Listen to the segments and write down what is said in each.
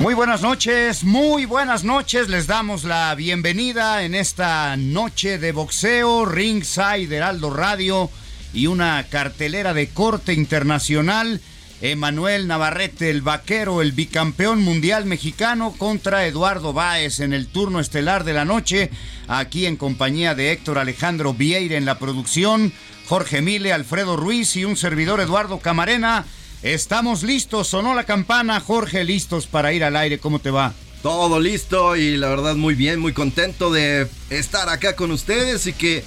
Muy buenas noches, muy buenas noches. Les damos la bienvenida en esta noche de boxeo, Ringside Heraldo Radio y una cartelera de corte internacional. Emanuel Navarrete, el vaquero, el bicampeón mundial mexicano, contra Eduardo Báez en el turno estelar de la noche, aquí en compañía de Héctor Alejandro Vieira en la producción, Jorge Mile, Alfredo Ruiz y un servidor Eduardo Camarena. Estamos listos, sonó la campana, Jorge, listos para ir al aire, ¿cómo te va? Todo listo y la verdad muy bien, muy contento de estar acá con ustedes y que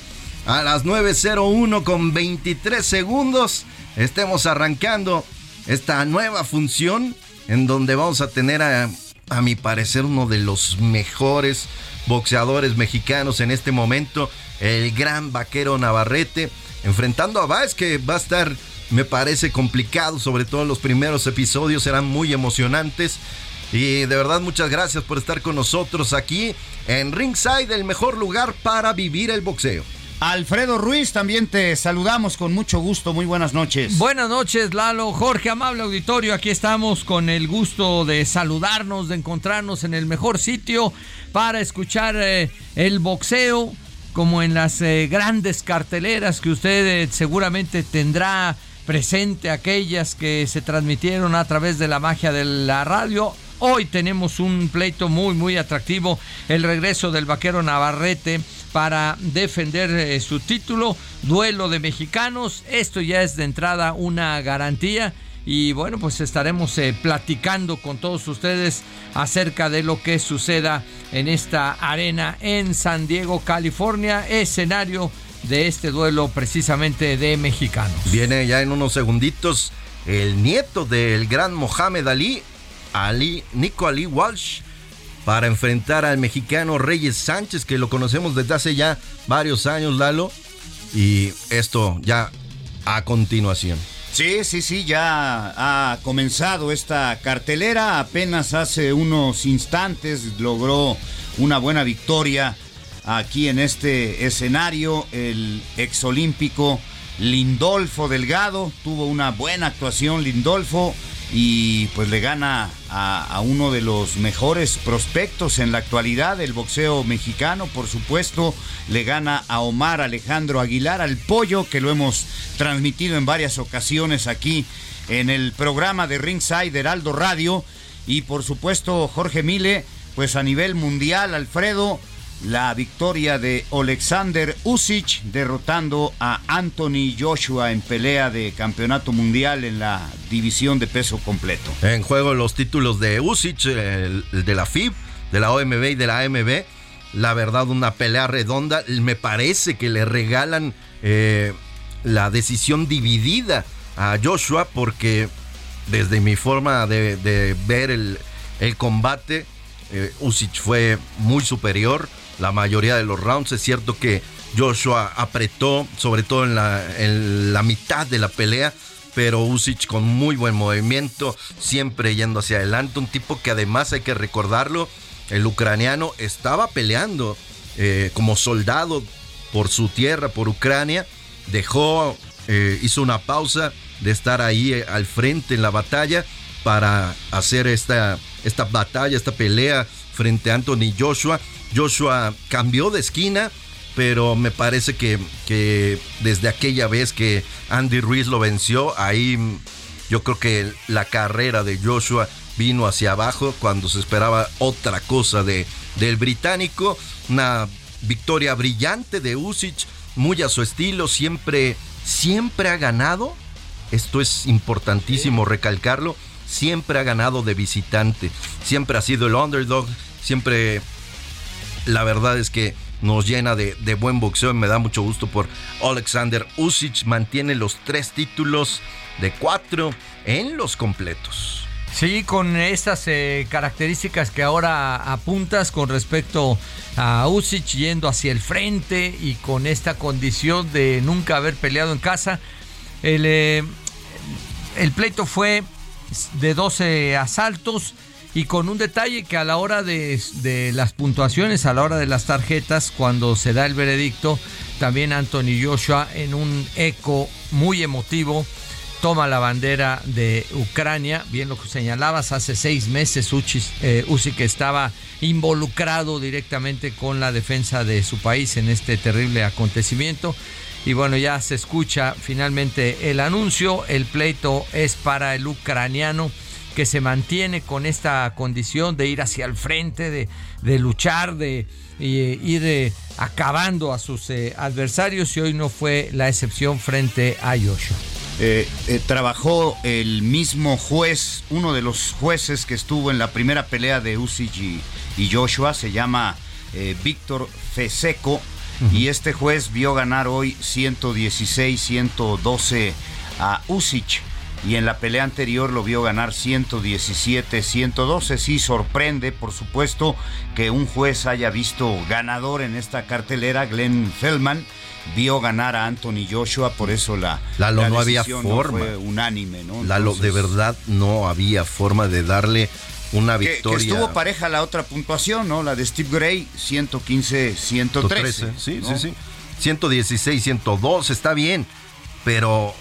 a las 9.01 con 23 segundos estemos arrancando esta nueva función en donde vamos a tener a, a mi parecer uno de los mejores boxeadores mexicanos en este momento, el gran vaquero Navarrete, enfrentando a Vázquez que va a estar me parece complicado, sobre todo los primeros episodios serán muy emocionantes. Y de verdad muchas gracias por estar con nosotros aquí en Ringside, el mejor lugar para vivir el boxeo. Alfredo Ruiz, también te saludamos con mucho gusto. Muy buenas noches. Buenas noches, Lalo. Jorge, amable auditorio. Aquí estamos con el gusto de saludarnos, de encontrarnos en el mejor sitio para escuchar eh, el boxeo, como en las eh, grandes carteleras que usted eh, seguramente tendrá presente aquellas que se transmitieron a través de la magia de la radio. Hoy tenemos un pleito muy muy atractivo, el regreso del vaquero Navarrete para defender eh, su título, duelo de mexicanos, esto ya es de entrada una garantía y bueno pues estaremos eh, platicando con todos ustedes acerca de lo que suceda en esta arena en San Diego, California, escenario de este duelo precisamente de mexicanos. Viene ya en unos segunditos el nieto del gran Mohamed Ali, Ali, Nico Ali Walsh, para enfrentar al mexicano Reyes Sánchez, que lo conocemos desde hace ya varios años, Lalo. Y esto ya a continuación. Sí, sí, sí, ya ha comenzado esta cartelera. Apenas hace unos instantes logró una buena victoria aquí en este escenario. El exolímpico Lindolfo Delgado tuvo una buena actuación Lindolfo y pues le gana a, uno de los mejores prospectos en la actualidad del boxeo mexicano, por supuesto, le gana a Omar Alejandro Aguilar, al pollo, que lo hemos transmitido en varias ocasiones aquí en el programa de Ringside Heraldo Radio, y por supuesto Jorge Mile, pues a nivel mundial, Alfredo, la victoria de Alexander Usyk derrotando a Anthony Joshua en pelea de campeonato mundial en la división de peso completo. En juego los títulos de Usyk, el, de la FIB, de la OMB y de la AMB. La verdad, una pelea redonda. Me parece que le regalan eh, la decisión dividida a Joshua porque desde mi forma de, ver el, combate, eh, Usyk fue muy superior la mayoría de los rounds. Es cierto que Joshua apretó, sobre todo en la, en la mitad de la pelea, pero Usyk con muy buen movimiento, siempre yendo hacia adelante. Un tipo que además hay que recordarlo, el ucraniano estaba peleando eh, como soldado por su tierra, por Ucrania. Dejó, eh, hizo una pausa de estar ahí eh, al frente en la batalla para hacer esta, esta batalla, esta pelea frente a Anthony Joshua. Joshua cambió de esquina pero me parece que, que desde aquella vez que Andy Ruiz lo venció, ahí yo creo que la carrera de Joshua vino hacia abajo cuando se esperaba otra cosa de, del británico. Una victoria brillante de Usyk, muy a su estilo, siempre, siempre ha ganado. Esto es importantísimo recalcarlo. Siempre ha ganado de visitante. Siempre ha sido el underdog. Siempre, la verdad es que nos llena de, de buen boxeo y me da mucho gusto por Alexander Usyk. Mantiene los tres títulos de cuatro en los completos. Sí, con estas eh, características que ahora apuntas con respecto a Usyk yendo hacia el frente y con esta condición de nunca haber peleado en casa. El, eh, el pleito fue de 12 asaltos y con un detalle que a la hora de, las puntuaciones, a la hora de las tarjetas, cuando se da el veredicto, también Anthony Joshua en un eco muy emotivo toma la bandera de Ucrania. Bien lo que señalabas, hace seis meses Usyk eh, estaba involucrado directamente con la defensa de su país en este terrible acontecimiento. Y bueno, ya se escucha finalmente el anuncio. El pleito es para el ucraniano que se mantiene con esta condición de ir hacia el frente, de, de luchar, de ir eh, acabando a sus eh, adversarios y hoy no fue la excepción frente a Joshua. Eh, eh, trabajó el mismo juez, uno de los jueces que estuvo en la primera pelea de Usyk y, Joshua, se llama Víctor Feseco, y este juez vio ganar hoy 116-112 a Usyk. Y en la pelea anterior lo vio ganar 117-112. Sí, sorprende, por supuesto, que un juez haya visto ganador en esta cartelera, Glenn Feldman vio ganar a Anthony Joshua, por eso la, Lalo, no había forma. fue unánime, ¿no? Lalo, de verdad no había forma de darle una victoria. Que, estuvo pareja la otra puntuación, ¿no? La de Steve Gray, 115-113. Sí, sí, sí. 116, 102, está bien, pero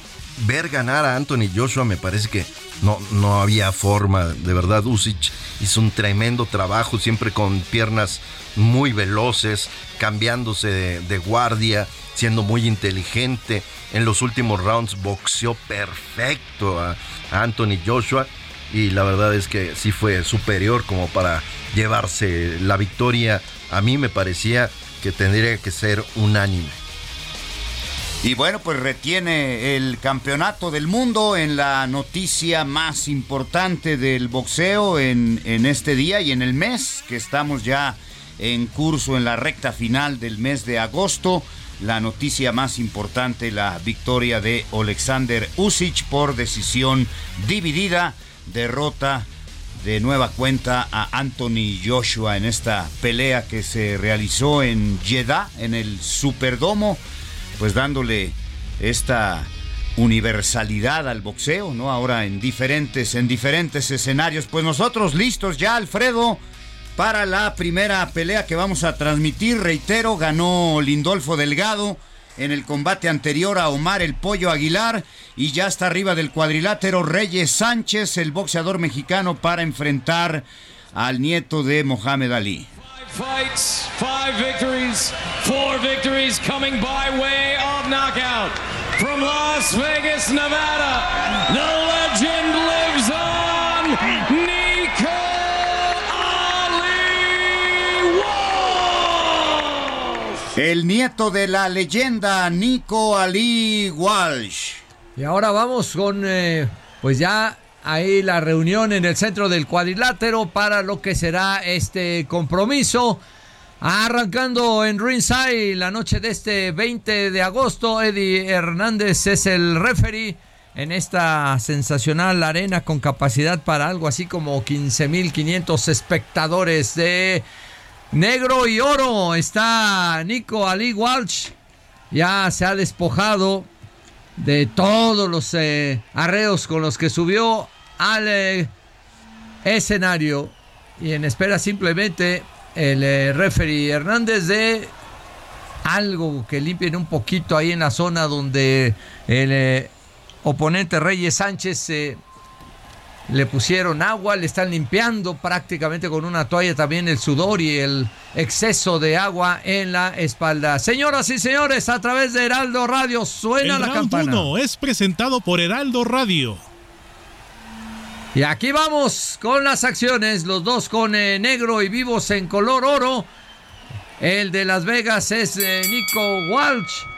ver ganar a Anthony Joshua me parece que no, no había forma. De verdad, Usyk hizo un tremendo trabajo, siempre con piernas muy veloces, cambiándose de, guardia, siendo muy inteligente. En los últimos rounds boxeó perfecto a, Anthony Joshua y la verdad es que sí fue superior como para llevarse la victoria. A mí me parecía que tendría que ser unánime. Y bueno, pues retiene el campeonato del mundo en la noticia más importante del boxeo en, en este día y en el mes que estamos ya en curso en la recta final del mes de agosto. La noticia más importante, la victoria de Alexander Usyk por decisión dividida, derrota de nueva cuenta a Anthony Joshua en esta pelea que se realizó en Jeddah, en el Superdomo, pues dándole esta universalidad al boxeo, ¿no? Ahora en diferentes, en diferentes escenarios. Pues nosotros listos ya, Alfredo para la primera pelea que vamos a transmitir. Reitero, ganó Lindolfo Delgado en el combate anterior a Omar el Pollo Aguilar y ya está arriba del cuadrilátero Reyes Sánchez, el boxeador mexicano, para enfrentar al nieto de Mohamed Ali. Fights, five victories, four victories coming by way of knockout. From Las Vegas, Nevada, the legend lives on. El nieto de la leyenda Nico Ali Walsh. Y ahora vamos con, eh, pues ya ahí la reunión en el centro del cuadrilátero para lo que será este compromiso. Arrancando en ringside la noche de este 20 de agosto, Eddie Hernández es el referee en esta sensacional arena con capacidad para algo así como 15.500 espectadores de Negro y oro está Nico Ali Walsh. Ya se ha despojado de todos los eh, arreos con los que subió al eh, escenario. Y en espera simplemente el eh, referee Hernández de algo que limpien un poquito ahí en la zona donde el oponente Reyes Sánchez le pusieron agua, le están limpiando prácticamente con una toalla también el sudor y el exceso de agua en la espalda. Señoras y señores, a través de Heraldo Radio suena el la round campana. uno es presentado por Heraldo Radio. Y aquí vamos con las acciones, los dos con eh, negro y vivos en color oro. El de Las Vegas es eh, Nico Walsh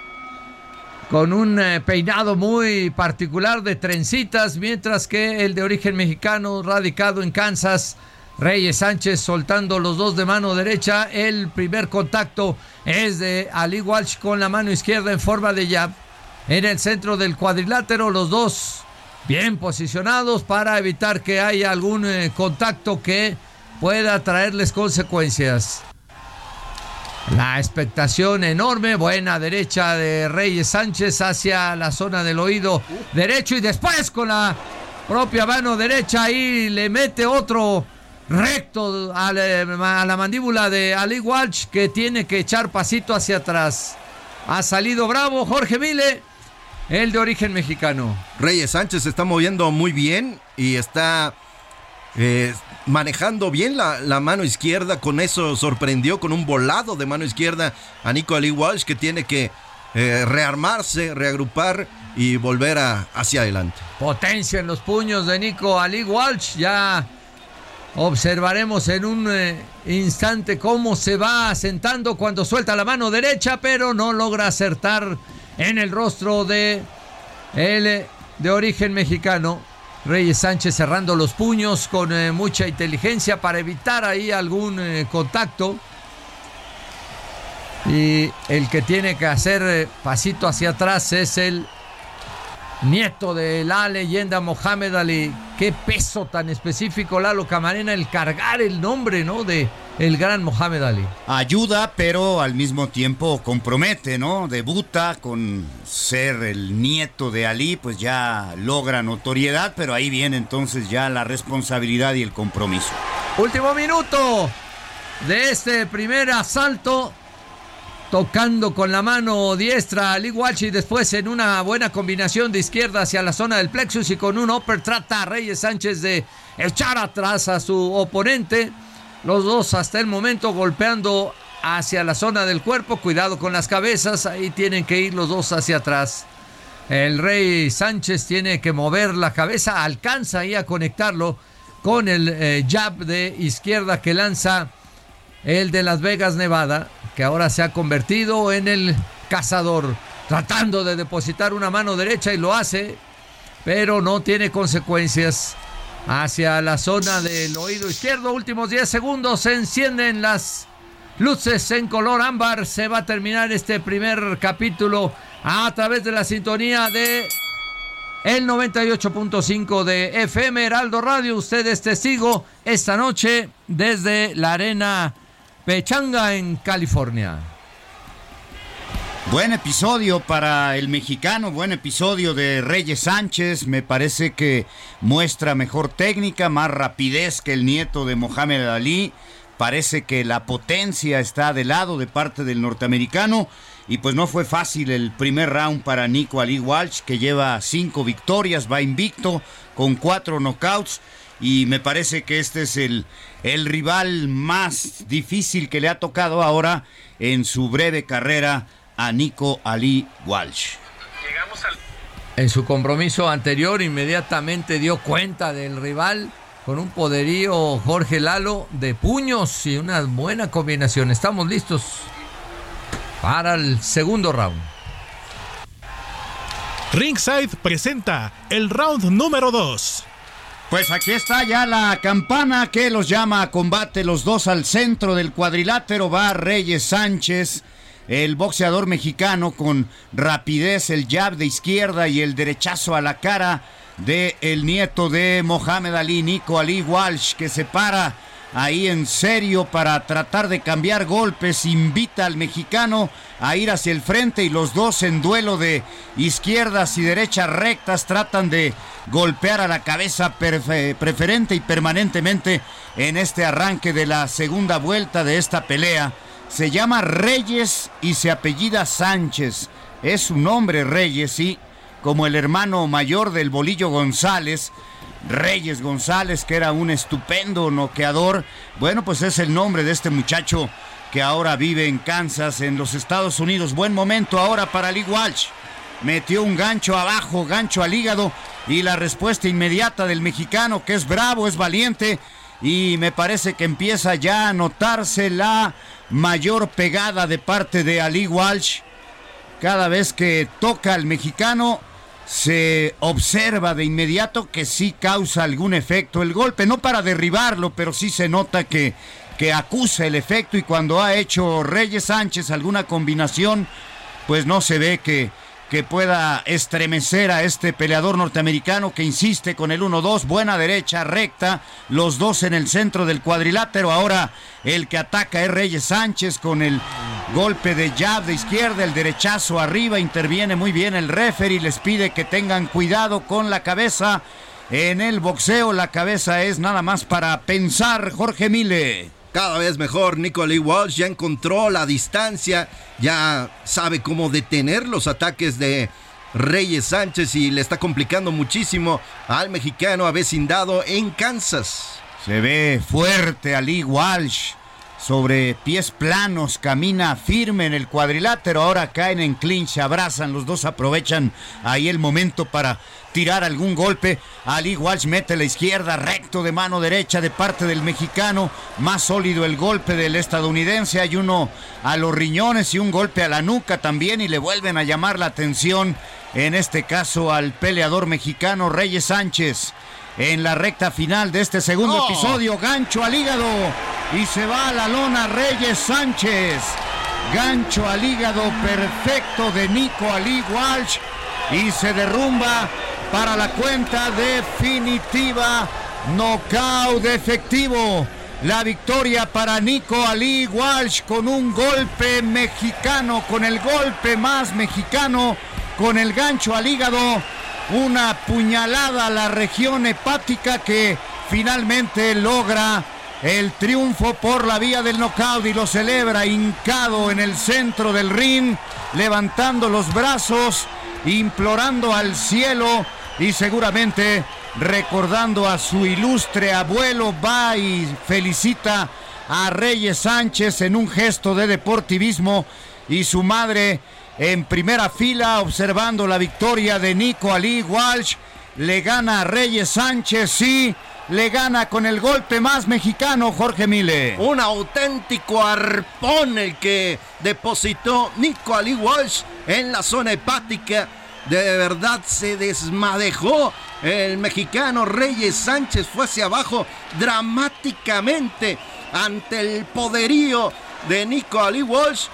con un eh, peinado muy particular de trencitas, mientras que el de origen mexicano radicado en Kansas, Reyes Sánchez soltando los dos de mano derecha. El primer contacto es de Ali Walsh con la mano izquierda en forma de jab. En el centro del cuadrilátero, los dos bien posicionados para evitar que haya algún eh, contacto que pueda traerles consecuencias. La expectación enorme, buena derecha de Reyes Sánchez hacia la zona del oído derecho y después con la propia mano derecha ahí le mete otro recto a la, a la mandíbula de Ali Walsh que tiene que echar pasito hacia atrás. Ha salido bravo Jorge Mile, el de origen mexicano. Reyes Sánchez se está moviendo muy bien y está eh, manejando bien la, mano izquierda. Con eso sorprendió con un volado de mano izquierda a Nico Ali Walsh que tiene que eh, rearmarse, reagrupar y volver hacia adelante. Potencia en los puños de Nico Ali Walsh. Ya observaremos en un eh, instante cómo se va asentando cuando suelta la mano derecha, pero no logra acertar en el rostro de el de origen mexicano. Reyes Sánchez cerrando los puños con eh, mucha inteligencia para evitar ahí algún eh, contacto. Y el que tiene que hacer eh, pasito hacia atrás es el nieto de la leyenda Mohamed Ali. Qué peso tan específico, Lalo Camarena, el cargar el nombre, ¿no? De el gran Mohamed Ali. Ayuda, pero al mismo tiempo compromete, ¿no? Debuta con ser el nieto de Ali, pues ya logra notoriedad, pero ahí viene entonces ya la responsabilidad y el compromiso. Último minuto de este primer asalto. Tocando con la mano diestra a Lee Walsh y después en una buena combinación de izquierda hacia la zona del plexus y con un upper trata a Reyes Sánchez de echar atrás a su oponente. Los dos hasta el momento golpeando hacia la zona del cuerpo. Cuidado con las cabezas. Ahí tienen que ir los dos hacia atrás. El Rey Sánchez tiene que mover la cabeza. Alcanza ahí a conectarlo con el eh, jab de izquierda que lanza el de Las Vegas, Nevada. Que ahora se ha convertido en el cazador. Tratando de depositar una mano derecha y lo hace. Pero no tiene consecuencias hacia la zona del oído izquierdo. Últimos 10 segundos. Se encienden las luces en color ámbar. Se va a terminar este primer capítulo a través de la sintonía de el 98.5 de FM Heraldo Radio. Usted es testigo esta noche desde la arena Pechanga en California. Buen episodio para el mexicano, buen episodio de Reyes Sánchez. Me parece que muestra mejor técnica, más rapidez que el nieto de Mohamed Ali. Parece que la potencia está de lado de parte del norteamericano. Y pues no fue fácil el primer round para Nico Ali Walsh, que lleva cinco victorias, va invicto con cuatro knockouts. Y me parece que este es el, el rival más difícil que le ha tocado ahora en su breve carrera a Nico Ali Walsh. En su compromiso anterior inmediatamente dio cuenta del rival con un poderío Jorge Lalo de puños y una buena combinación. Estamos listos para el segundo round. Ringside presenta el round número 2. Pues aquí está ya la campana que los llama a combate los dos al centro del cuadrilátero. Va Reyes Sánchez, el boxeador mexicano con rapidez, el jab de izquierda y el derechazo a la cara de el nieto de Mohamed Ali, Nico Ali Walsh, que se para ahí en serio para tratar de cambiar golpes, invita al mexicano a ir hacia el frente y los dos en duelo de izquierdas y derechas rectas tratan de golpear a la cabeza preferente y permanentemente en este arranque de la segunda vuelta de esta pelea. Se llama Reyes y se apellida Sánchez. Es su nombre Reyes, sí, como el hermano mayor del Bolillo González Reyes González, que era un estupendo noqueador. Bueno, pues es el nombre de este muchacho que ahora vive en Kansas, en los Estados Unidos. Buen momento ahora para Lee Walsh. Metió un gancho abajo, gancho al hígado y la respuesta inmediata del mexicano, que es bravo, es valiente y me parece que empieza ya a notarse la mayor pegada de parte de Ali Walsh. Cada vez que toca al mexicano, se observa de inmediato que sí causa algún efecto el golpe, no para derribarlo, pero sí se nota que, que acusa el efecto y cuando ha hecho Reyes Sánchez alguna combinación, pues no se ve que, que pueda estremecer a este peleador norteamericano que insiste con el 1-2, buena derecha, recta, los dos en el centro del cuadrilátero. Ahora el que ataca es Reyes Sánchez con el golpe de jab de izquierda, el derechazo arriba, interviene muy bien el referee, les pide que tengan cuidado con la cabeza. En el boxeo la cabeza es nada más para pensar, Jorge Mile. Cada vez mejor, Nicolai Walsh ya encontró la distancia, ya sabe cómo detener los ataques de Reyes Sánchez y le está complicando muchísimo al mexicano avecindado en Kansas. Se ve fuerte Ali Walsh sobre pies planos, camina firme en el cuadrilátero, ahora caen en clinch, abrazan, los dos aprovechan ahí el momento para tirar algún golpe. Ali Walsh mete la izquierda, recto de mano derecha de parte del mexicano, más sólido el golpe del estadounidense, hay uno a los riñones y un golpe a la nuca también y le vuelven a llamar la atención, en este caso al peleador mexicano Reyes Sánchez en la recta final de este segundo Oh. episodio. Gancho al hígado y se va a la lona Reyes Sánchez. Gancho al hígado perfecto de Nico Ali Walsh y se derrumba para la cuenta definitiva. Knockout efectivo. La victoria para Nico Ali Walsh con un golpe mexicano, con el golpe más mexicano, con el gancho al hígado una puñalada a la región hepática que finalmente logra el triunfo por la vía del knockout y lo celebra hincado en el centro del ring, levantando los brazos, implorando al cielo y seguramente recordando a su ilustre abuelo, va y felicita a Reyes Sánchez en un gesto de deportivismo y su madre en primera fila observando la victoria de Nico Ali Walsh. Le gana a Reyes Sánchez, sí, le gana con el golpe más mexicano Jorge Mile. Un auténtico arpón el que depositó Nico Ali Walsh en la zona hepática. De verdad se desmadejó el mexicano Reyes Sánchez, fue hacia abajo dramáticamente ante el poderío de Nico Ali Walsh.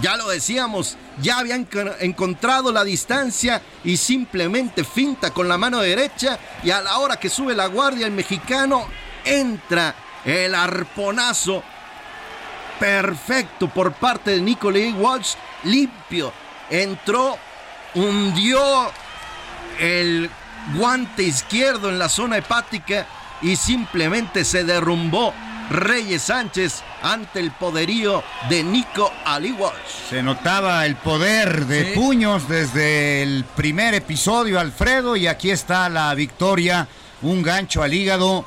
Ya lo decíamos, ya habían enco- encontrado la distancia y simplemente finta con la mano derecha y a la hora que sube la guardia el mexicano entra el arponazo perfecto por parte de Nicolai Walsh, limpio, entró, hundió el guante izquierdo en la zona hepática y simplemente se derrumbó Reyes Sánchez ante el poderío de Nico Ali Walsh. Se notaba el poder de Sí. puños desde el primer episodio, Alfredo, y aquí está la victoria, un gancho al hígado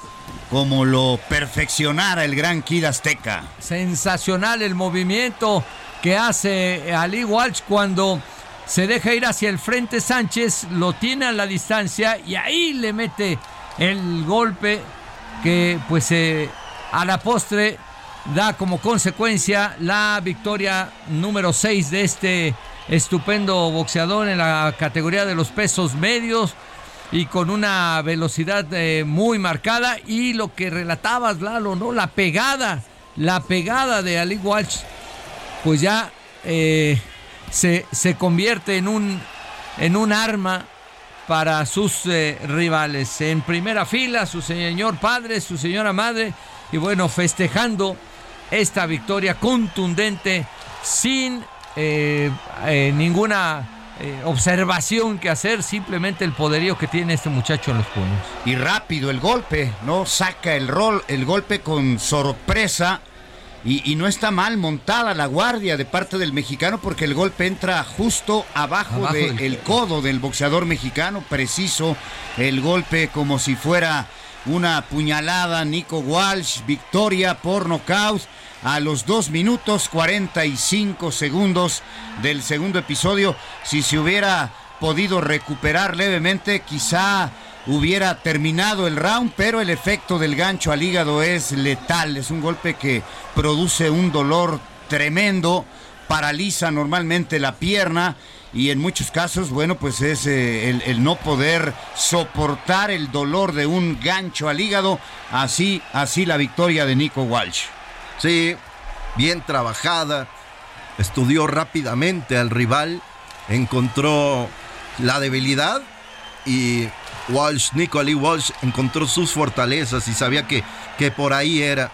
como lo perfeccionara el gran Kid Azteca. Sensacional el movimiento que hace Ali Walsh cuando se deja ir hacia el frente Sánchez, lo tiene a la distancia y ahí le mete el golpe que pues eh, a la postre da como consecuencia la victoria número 6 de este estupendo boxeador en la categoría de los pesos medios y con una velocidad eh, muy marcada y lo que relatabas Lalo, ¿no? La pegada, la pegada de Ali Walsh, pues ya eh, se, se convierte en un, en un arma para sus eh, rivales. En primera fila, su señor padre, su señora madre, y bueno, festejando esta victoria contundente sin eh, eh, ninguna observación que hacer, simplemente el poderío que tiene este muchacho en los puños. Y rápido el golpe, ¿no? Saca el rol, el golpe con sorpresa Y, no está mal montada la guardia de parte del mexicano porque el golpe entra justo abajo, del codo del boxeador mexicano, preciso el golpe como si fuera una puñalada. Nico Walsh, victoria por nocaut a los 2 minutos 45 segundos del segundo episodio. Si se hubiera podido recuperar levemente, quizá hubiera terminado el round, pero el efecto del gancho al hígado es letal. Es un golpe que produce un dolor tremendo, paraliza normalmente la pierna y en muchos casos, bueno, pues es eh, el, el, no poder soportar el dolor de un gancho al hígado. Así, así la victoria de Nico Walsh. Sí, bien trabajada. Estudió rápidamente al rival, encontró la debilidad y Walsh, Nicolai Walsh, encontró sus fortalezas y sabía que, que por ahí era,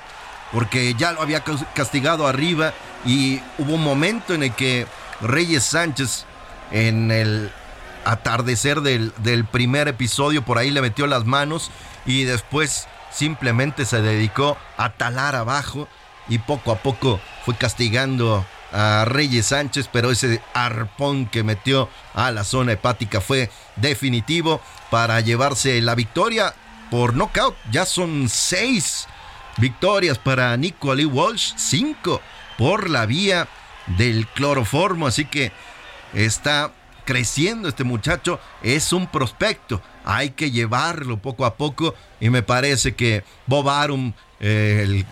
porque ya lo había castigado arriba y hubo un momento en el que Reyes Sánchez, en el atardecer del, del primer episodio, por ahí le metió las manos y después simplemente se dedicó a talar abajo y poco a poco fue castigando a Reyes Sánchez, pero ese arpón que metió a la zona hepática fue definitivo para llevarse la victoria por knockout. Ya son seis victorias para Nicolai Walsh, cinco por la vía del cloroformo, así que está creciendo este muchacho, es un prospecto, hay que llevarlo poco a poco y me parece que Bob Arum, eh, el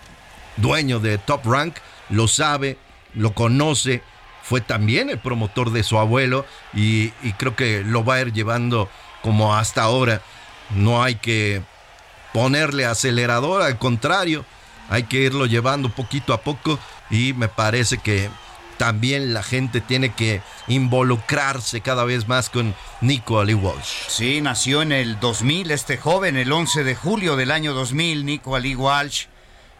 dueño de Top Rank, lo sabe, lo conoce, fue también el promotor de su abuelo y, creo que lo va a ir llevando como hasta ahora. No hay que ponerle acelerador, al contrario, hay que irlo llevando poquito a poco y me parece que también la gente tiene que involucrarse cada vez más con Nico Ali Walsh. Sí, nació en el 2000 este joven, el 11 de julio del año 2000, Nico Ali Walsh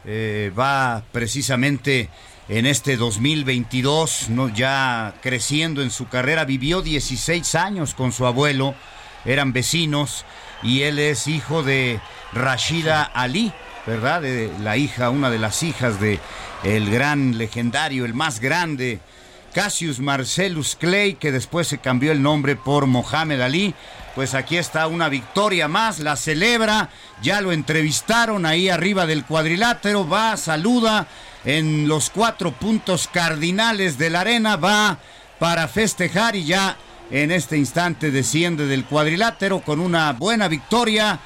eh, va precisamente en este 2022, ¿no? ya creciendo en su carrera, vivió 16 años con su abuelo, eran vecinos y él es hijo de Rashida Ali, ¿verdad? De la hija, una de las hijas de el gran legendario, el más grande, Cassius Marcellus Clay, que después se cambió el nombre por Mohamed Ali. Pues aquí está una victoria más, la celebra, ya lo entrevistaron ahí arriba del cuadrilátero, va, saluda en los cuatro puntos cardinales de la arena, va para festejar y ya en este instante desciende del cuadrilátero con una buena victoria,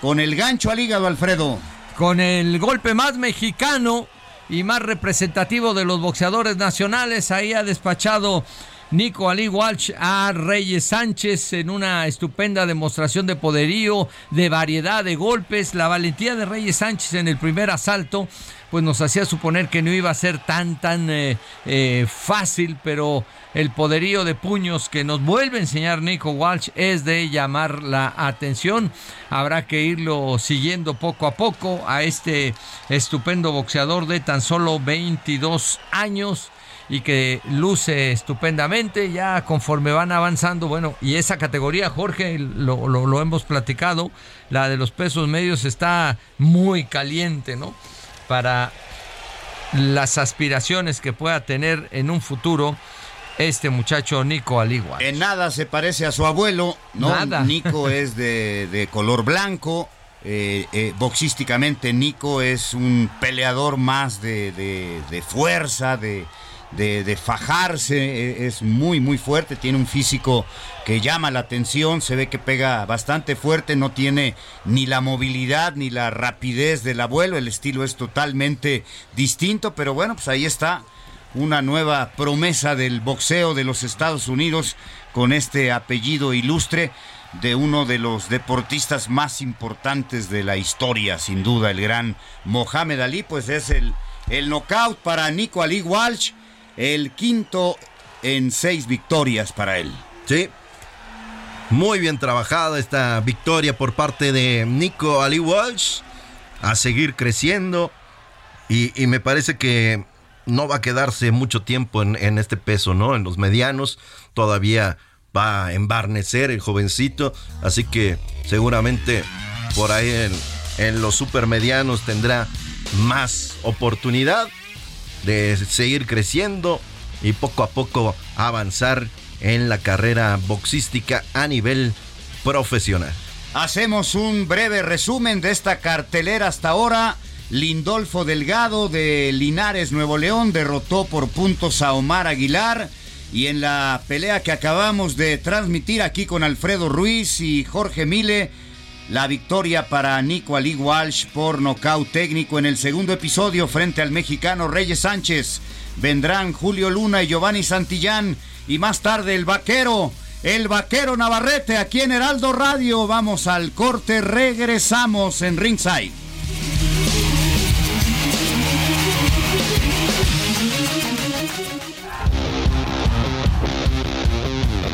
con el gancho al hígado, Alfredo. Con el golpe más mexicano y más representativo de los boxeadores nacionales, ahí ha despachado Nico Ali Walsh a Reyes Sánchez en una estupenda demostración de poderío, de variedad de golpes. La valentía de Reyes Sánchez en el primer asalto, pues nos hacía suponer que no iba a ser tan, tan eh, eh, fácil, pero el poderío de puños que nos vuelve a enseñar Nico Walsh es de llamar la atención. Habrá que irlo siguiendo poco a poco a este estupendo boxeador de tan solo 22 años y que luce estupendamente ya conforme van avanzando. Bueno, y esa categoría, Jorge, lo, lo, hemos platicado, la de los pesos medios está muy caliente, ¿no? Para las aspiraciones que pueda tener en un futuro este muchacho Nico Aligua. En nada se parece a su abuelo, ¿no? Nada. Nico es de, color blanco. Eh, eh, boxísticamente Nico es un peleador más de, de fuerza, de, de, fajarse, e, es muy, muy fuerte, tiene un físico que llama la atención, se ve que pega bastante fuerte, no tiene ni la movilidad ni la rapidez del abuelo, el estilo es totalmente distinto, pero bueno, pues ahí está una nueva promesa del boxeo de los Estados Unidos con este apellido ilustre de uno de los deportistas más importantes de la historia, sin duda, el gran Mohamed Ali, pues es el, el knockout para Nico Ali Walsh el quinto en seis victorias para él. Sí. Muy bien trabajada esta victoria por parte de Nico Ali Walsh. A seguir creciendo. Y, me parece que no va a quedarse mucho tiempo en, este peso, ¿no? En los medianos. Todavía va a embarnecer el jovencito. Así que seguramente por ahí en, en los supermedianos tendrá más oportunidad de seguir creciendo y poco a poco avanzar en la carrera boxística a nivel profesional. Hacemos un breve resumen de esta cartelera hasta ahora. Lindolfo Delgado de Linares, Nuevo León, derrotó por puntos a Omar Aguilar. Y en la pelea que acabamos de transmitir aquí con Alfredo Ruiz y Jorge Mile, la victoria para Nico Ali Walsh por nocaut técnico en el segundo episodio frente al mexicano Reyes Sánchez. Vendrán Julio Luna y Giovanni Santillán y más tarde el vaquero, el vaquero Navarrete aquí en Heraldo Radio. Vamos al corte, regresamos en Ringside.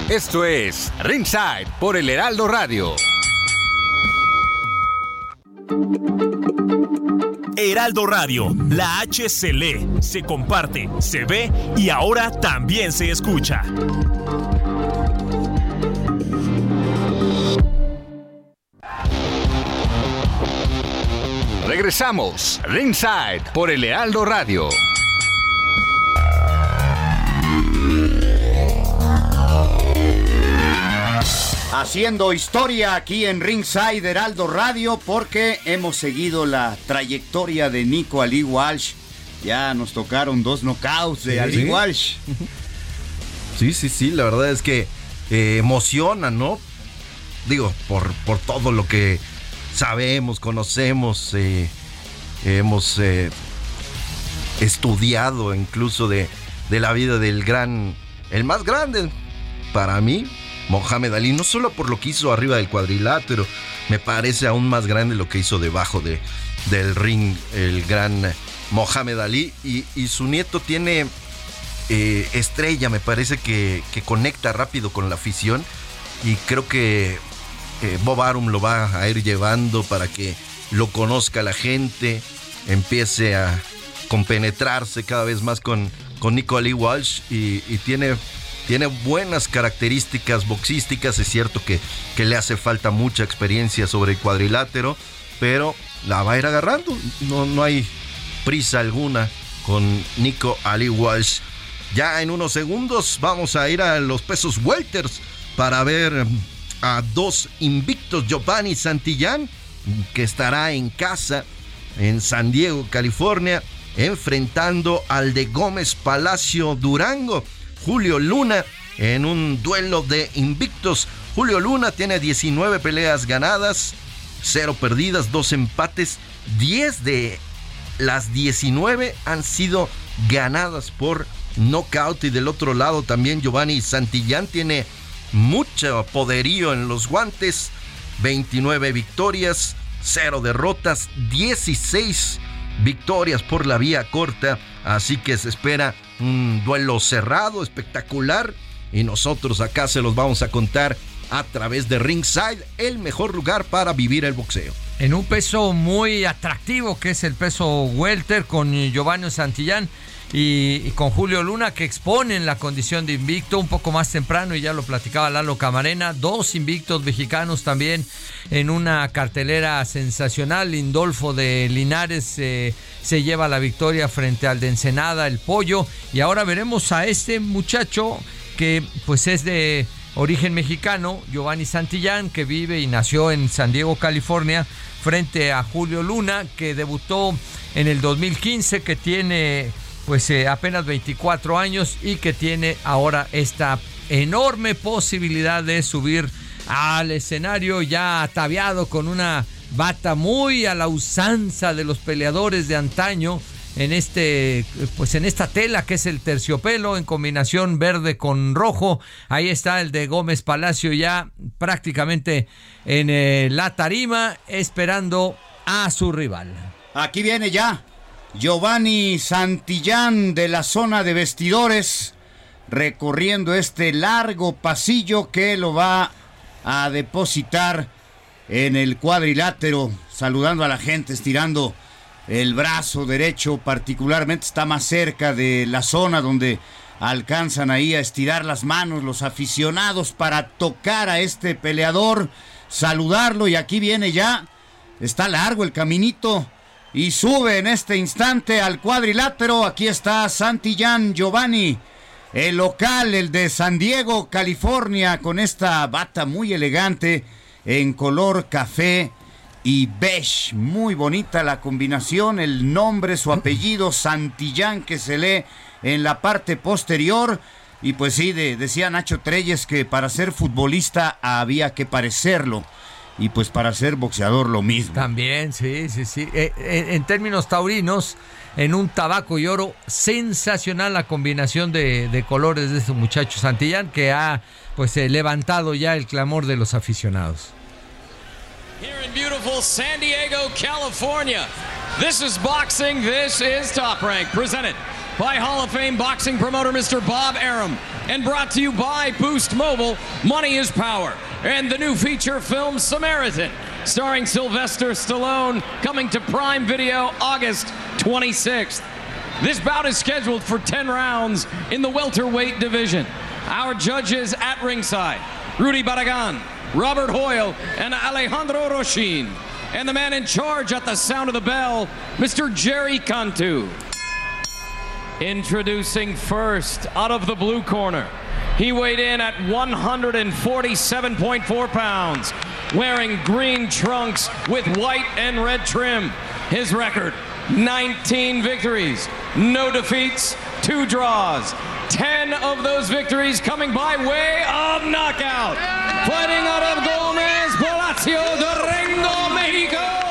Esto es Ringside por el Heraldo Radio. Heraldo Radio, la H se lee, se comparte, se ve y ahora también se escucha. Regresamos, Ringside por el Heraldo Radio. Haciendo historia aquí en Ringside Heraldo Radio porque hemos seguido la trayectoria de Nico Ali Walsh. Ya nos tocaron dos knockouts de Ali Walsh. Sí, sí, sí, la verdad es que eh, emociona, ¿no? Digo, por, por todo lo que sabemos, conocemos, eh, hemos eh, estudiado incluso de, de la vida del gran, el más grande para mí, Mohamed Ali, no solo por lo que hizo arriba del cuadrilátero, me parece aún más grande lo que hizo debajo de, del ring el gran Mohamed Ali. Y, y su nieto tiene eh, estrella, me parece que, que, conecta rápido con la afición. Y creo que eh, Bob Arum lo va a ir llevando para que lo conozca la gente, empiece a compenetrarse cada vez más con, con Walsh. Y tiene tiene buenas características boxísticas, es cierto que, que, le hace falta mucha experiencia sobre el cuadrilátero, pero la va a ir agarrando, no, no hay prisa alguna con Nico Ali Walsh. Ya en unos segundos vamos a ir a los pesos welters para ver a dos invictos, Giovanni Santillán, que estará en casa en San Diego, California, enfrentando al de Gómez Palacio Durango. Julio Luna en un duelo de invictos. Julio Luna tiene 19 peleas ganadas, 0 perdidas, 2 empates, 10 de las 19 han sido ganadas por knockout. Y del otro lado también Giovanni Santillán tiene mucho poderío en los guantes, 29 victorias, 0 derrotas, 16 victorias por la vía corta, así que se espera un duelo cerrado, espectacular, y nosotros acá se los vamos a contar a través de Ringside, el mejor lugar para vivir el boxeo. En un peso muy atractivo que es el peso welter con Giovanni Santillán y, con Julio Luna que exponen la condición de invicto un poco más temprano y ya lo platicaba Lalo Camarena, dos invictos mexicanos también en una cartelera sensacional, Lindolfo de Linares eh, se lleva la victoria frente al de Ensenada, el pollo. Y ahora veremos a este muchacho que pues es de origen mexicano, Giovanni Santillán, que vive y nació en San Diego, California, frente a Julio Luna, que debutó en el 2015, que tiene pues eh, apenas 24 años y que tiene ahora esta enorme posibilidad de subir al escenario ya ataviado con una bata muy a la usanza de los peleadores de antaño en este pues en esta tela que es el terciopelo en combinación verde con rojo. Ahí está el de Gómez Palacio ya prácticamente en eh, la tarima esperando a su rival. Aquí viene ya Giovanni Santillán de la zona de vestidores recorriendo este largo pasillo que lo va a depositar en el cuadrilátero saludando a la gente estirando el brazo derecho particularmente está más cerca de la zona donde alcanzan ahí a estirar las manos los aficionados para tocar a este peleador, saludarlo y aquí viene ya, está largo el caminito y sube en este instante al cuadrilátero. Aquí está Santillán Giovanni, el local, el de San Diego, California, con esta bata muy elegante en color café y beige. Muy bonita la combinación, el nombre, su apellido, Santillán, que se lee en la parte posterior. Y pues sí, decía Nacho Treyes que para ser futbolista había que parecerlo y pues para ser boxeador lo mismo. También, sí, sí, sí. Eh, eh, en, términos taurinos, en un tabaco y oro, sensacional la combinación de, colores de este muchacho Santillán que ha pues eh, levantado ya el clamor de los aficionados. Here in beautiful San Diego, California. This is boxing. This is Top Rank, presented by Hall of Fame boxing promoter Mr. Bob Arum, and brought to you by Boost Mobile. Money is power and the new feature film Samaritan, starring Sylvester Stallone, coming to Prime Video August 26th. This bout is scheduled for 10 rounds in the welterweight division. Our judges at ringside Rudy Barragan, Robert Hoyle, and Alejandro Roshin. And the man in charge at the sound of the bell, Mr. Jerry Cantu. Introducing first out of the blue corner, he weighed in at 147.4 pounds, wearing green trunks with white and red trim. His record 19 victories, no defeats, two draws. 10 of those victories coming by way of knockout. Fighting out of Gomez Palacio de Mexico.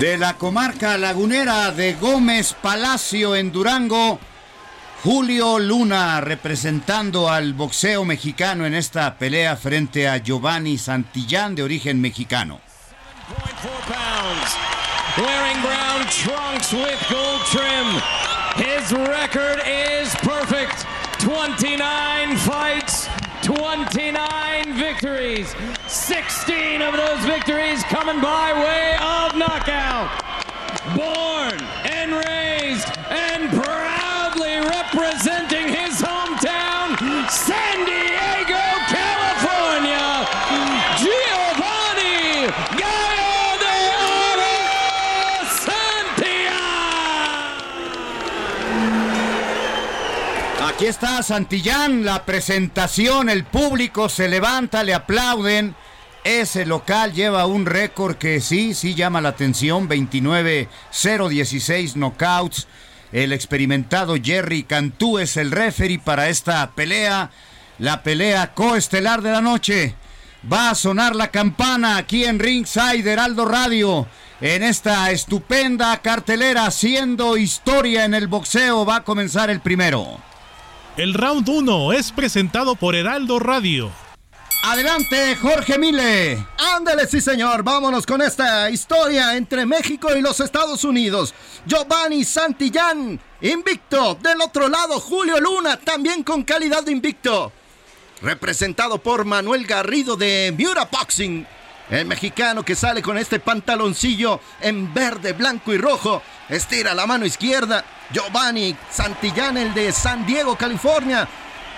De la comarca lagunera de Gómez Palacio en Durango, Julio Luna representando al boxeo mexicano en esta pelea frente a Giovanni Santillán de origen mexicano. Wearing brown trunks with gold trim. His record is perfect. 29 fights, 29 victories. 16 of those victories coming by way of knockout. Born and raised and proudly representing Aquí está Santillán, la presentación, el público se levanta, le aplauden. Ese local lleva un récord que sí, sí llama la atención, 29-0-16 knockouts. El experimentado Jerry Cantú es el referee para esta pelea, la pelea coestelar de la noche. Va a sonar la campana aquí en Ringside Heraldo Radio. En esta estupenda cartelera, haciendo historia en el boxeo, va a comenzar el primero. El round 1 es presentado por Heraldo Radio. Adelante, Jorge Mile. Ándale, sí, señor. Vámonos con esta historia entre México y los Estados Unidos. Giovanni Santillán, invicto. Del otro lado, Julio Luna, también con calidad de invicto. Representado por Manuel Garrido de Miura Boxing. El mexicano que sale con este pantaloncillo en verde, blanco y rojo. Estira la mano izquierda. Giovanni Santillán, el de San Diego, California.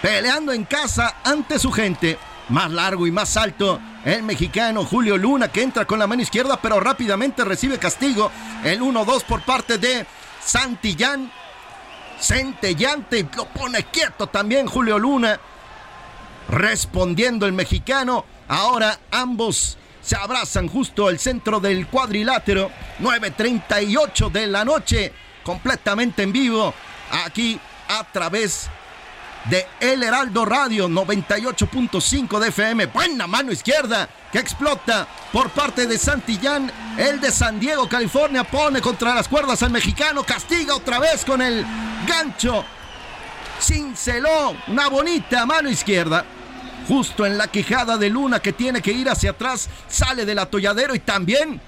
Peleando en casa ante su gente más largo y más alto. El mexicano Julio Luna que entra con la mano izquierda pero rápidamente recibe castigo. El 1-2 por parte de Santillán. Centellante lo pone quieto también Julio Luna. Respondiendo el mexicano. Ahora ambos se abrazan justo al centro del cuadrilátero. 9.38 de la noche. Completamente en vivo. Aquí a través de El Heraldo Radio 98.5 de FM. Buena mano izquierda que explota por parte de Santillán. El de San Diego, California, pone contra las cuerdas al mexicano. Castiga otra vez con el gancho. Cinceló una bonita mano izquierda. Justo en la quijada de Luna que tiene que ir hacia atrás. Sale del atolladero y también.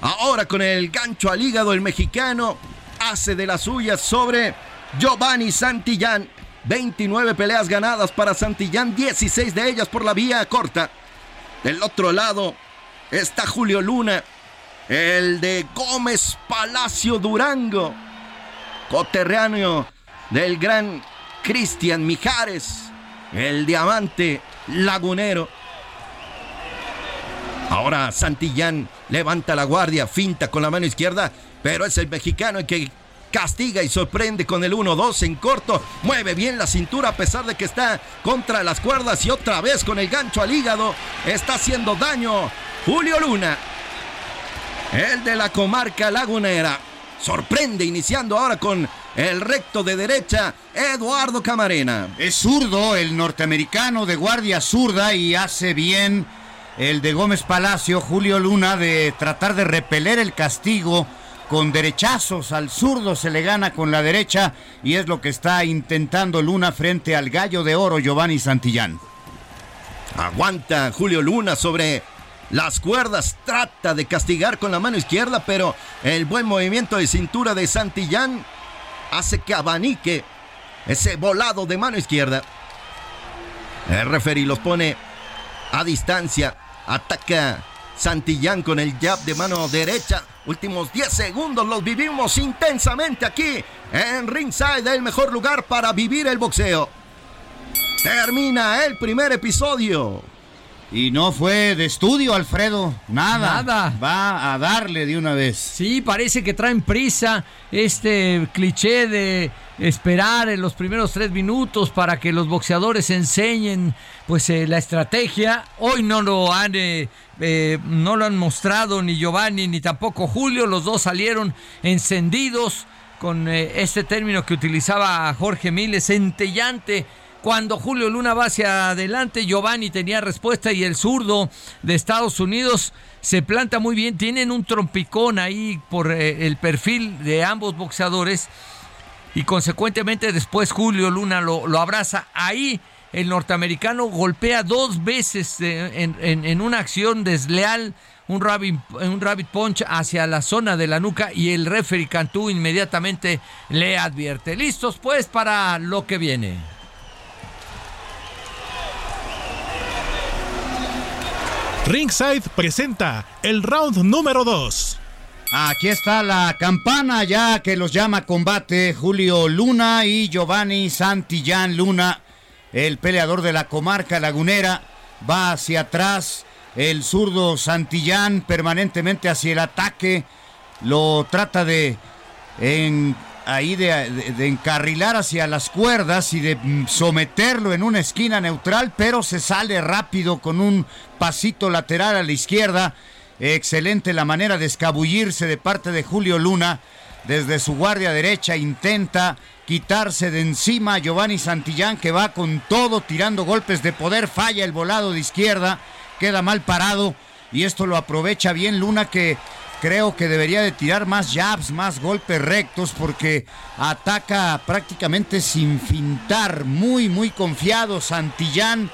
Ahora con el gancho al hígado el mexicano. Hace de las suyas sobre Giovanni Santillán 29 peleas ganadas para Santillán, 16 de ellas por la vía corta. Del otro lado está Julio Luna, el de Gómez Palacio Durango, coterráneo del gran Cristian Mijares. El diamante lagunero. Ahora Santillán levanta la guardia, finta con la mano izquierda, pero es el mexicano el que castiga y sorprende con el 1-2 en corto. Mueve bien la cintura a pesar de que está contra las cuerdas y otra vez con el gancho al hígado. Está haciendo daño Julio Luna, el de la comarca lagunera. Sorprende iniciando ahora con el recto de derecha, Eduardo Camarena. Es zurdo el norteamericano de guardia zurda y hace bien el de Gómez Palacio, Julio Luna, de tratar de repeler el castigo con derechazos. Al zurdo se le gana con la derecha y es lo que está intentando Luna frente al gallo de oro Giovanni Santillán. Aguanta Julio Luna sobre las cuerdas, trata de castigar con la mano izquierda, pero el buen movimiento de cintura de Santillán hace que abanique ese volado de mano izquierda. El referee los pone a distancia. Ataca Santillán con el jab de mano derecha. Últimos 10 segundos los vivimos intensamente aquí en Ringside, el mejor lugar para vivir el boxeo. Termina el primer episodio. Y no fue de estudio, Alfredo. Nada. Nada. Va a darle de una vez. Sí, parece que traen prisa este cliché de esperar en los primeros tres minutos para que los boxeadores enseñen pues eh, la estrategia. Hoy no lo han eh, eh, no lo han mostrado ni Giovanni ni tampoco Julio. Los dos salieron encendidos con este término que utilizaba Jorge Miles, centellante cuando Julio Luna va hacia adelante, Giovanni tenía respuesta y el zurdo de Estados Unidos se planta muy bien. Tienen un trompicón ahí por eh, el perfil de ambos boxeadores y consecuentemente después Julio Luna lo, abraza. Ahí el norteamericano golpea dos veces eh, en, una acción desleal un rabbit, un rabbit punch hacia la zona de la nuca y el referee Cantú inmediatamente le advierte. Listos pues para lo que viene. Ringside presenta el round número 2. Aquí está la campana ya que los llama combate Julio Luna y Giovanni Santillán Luna, el peleador de la comarca lagunera, va hacia atrás, el zurdo Santillán permanentemente hacia el ataque, lo trata de en ahí de, encarrilar hacia las cuerdas y de mm, someterlo en una esquina neutral, pero se sale rápido con un pasito lateral a la izquierda. Excelente la manera de escabullirse de parte de Julio Luna. Desde su guardia derecha intenta quitarse de encima a Giovanni Santillán que va con todo tirando golpes de poder. Falla el volado de izquierda, queda mal parado y esto lo aprovecha bien Luna que creo que debería de tirar más jabs, más golpes rectos porque ataca prácticamente sin fintar, muy muy confiado Santillán.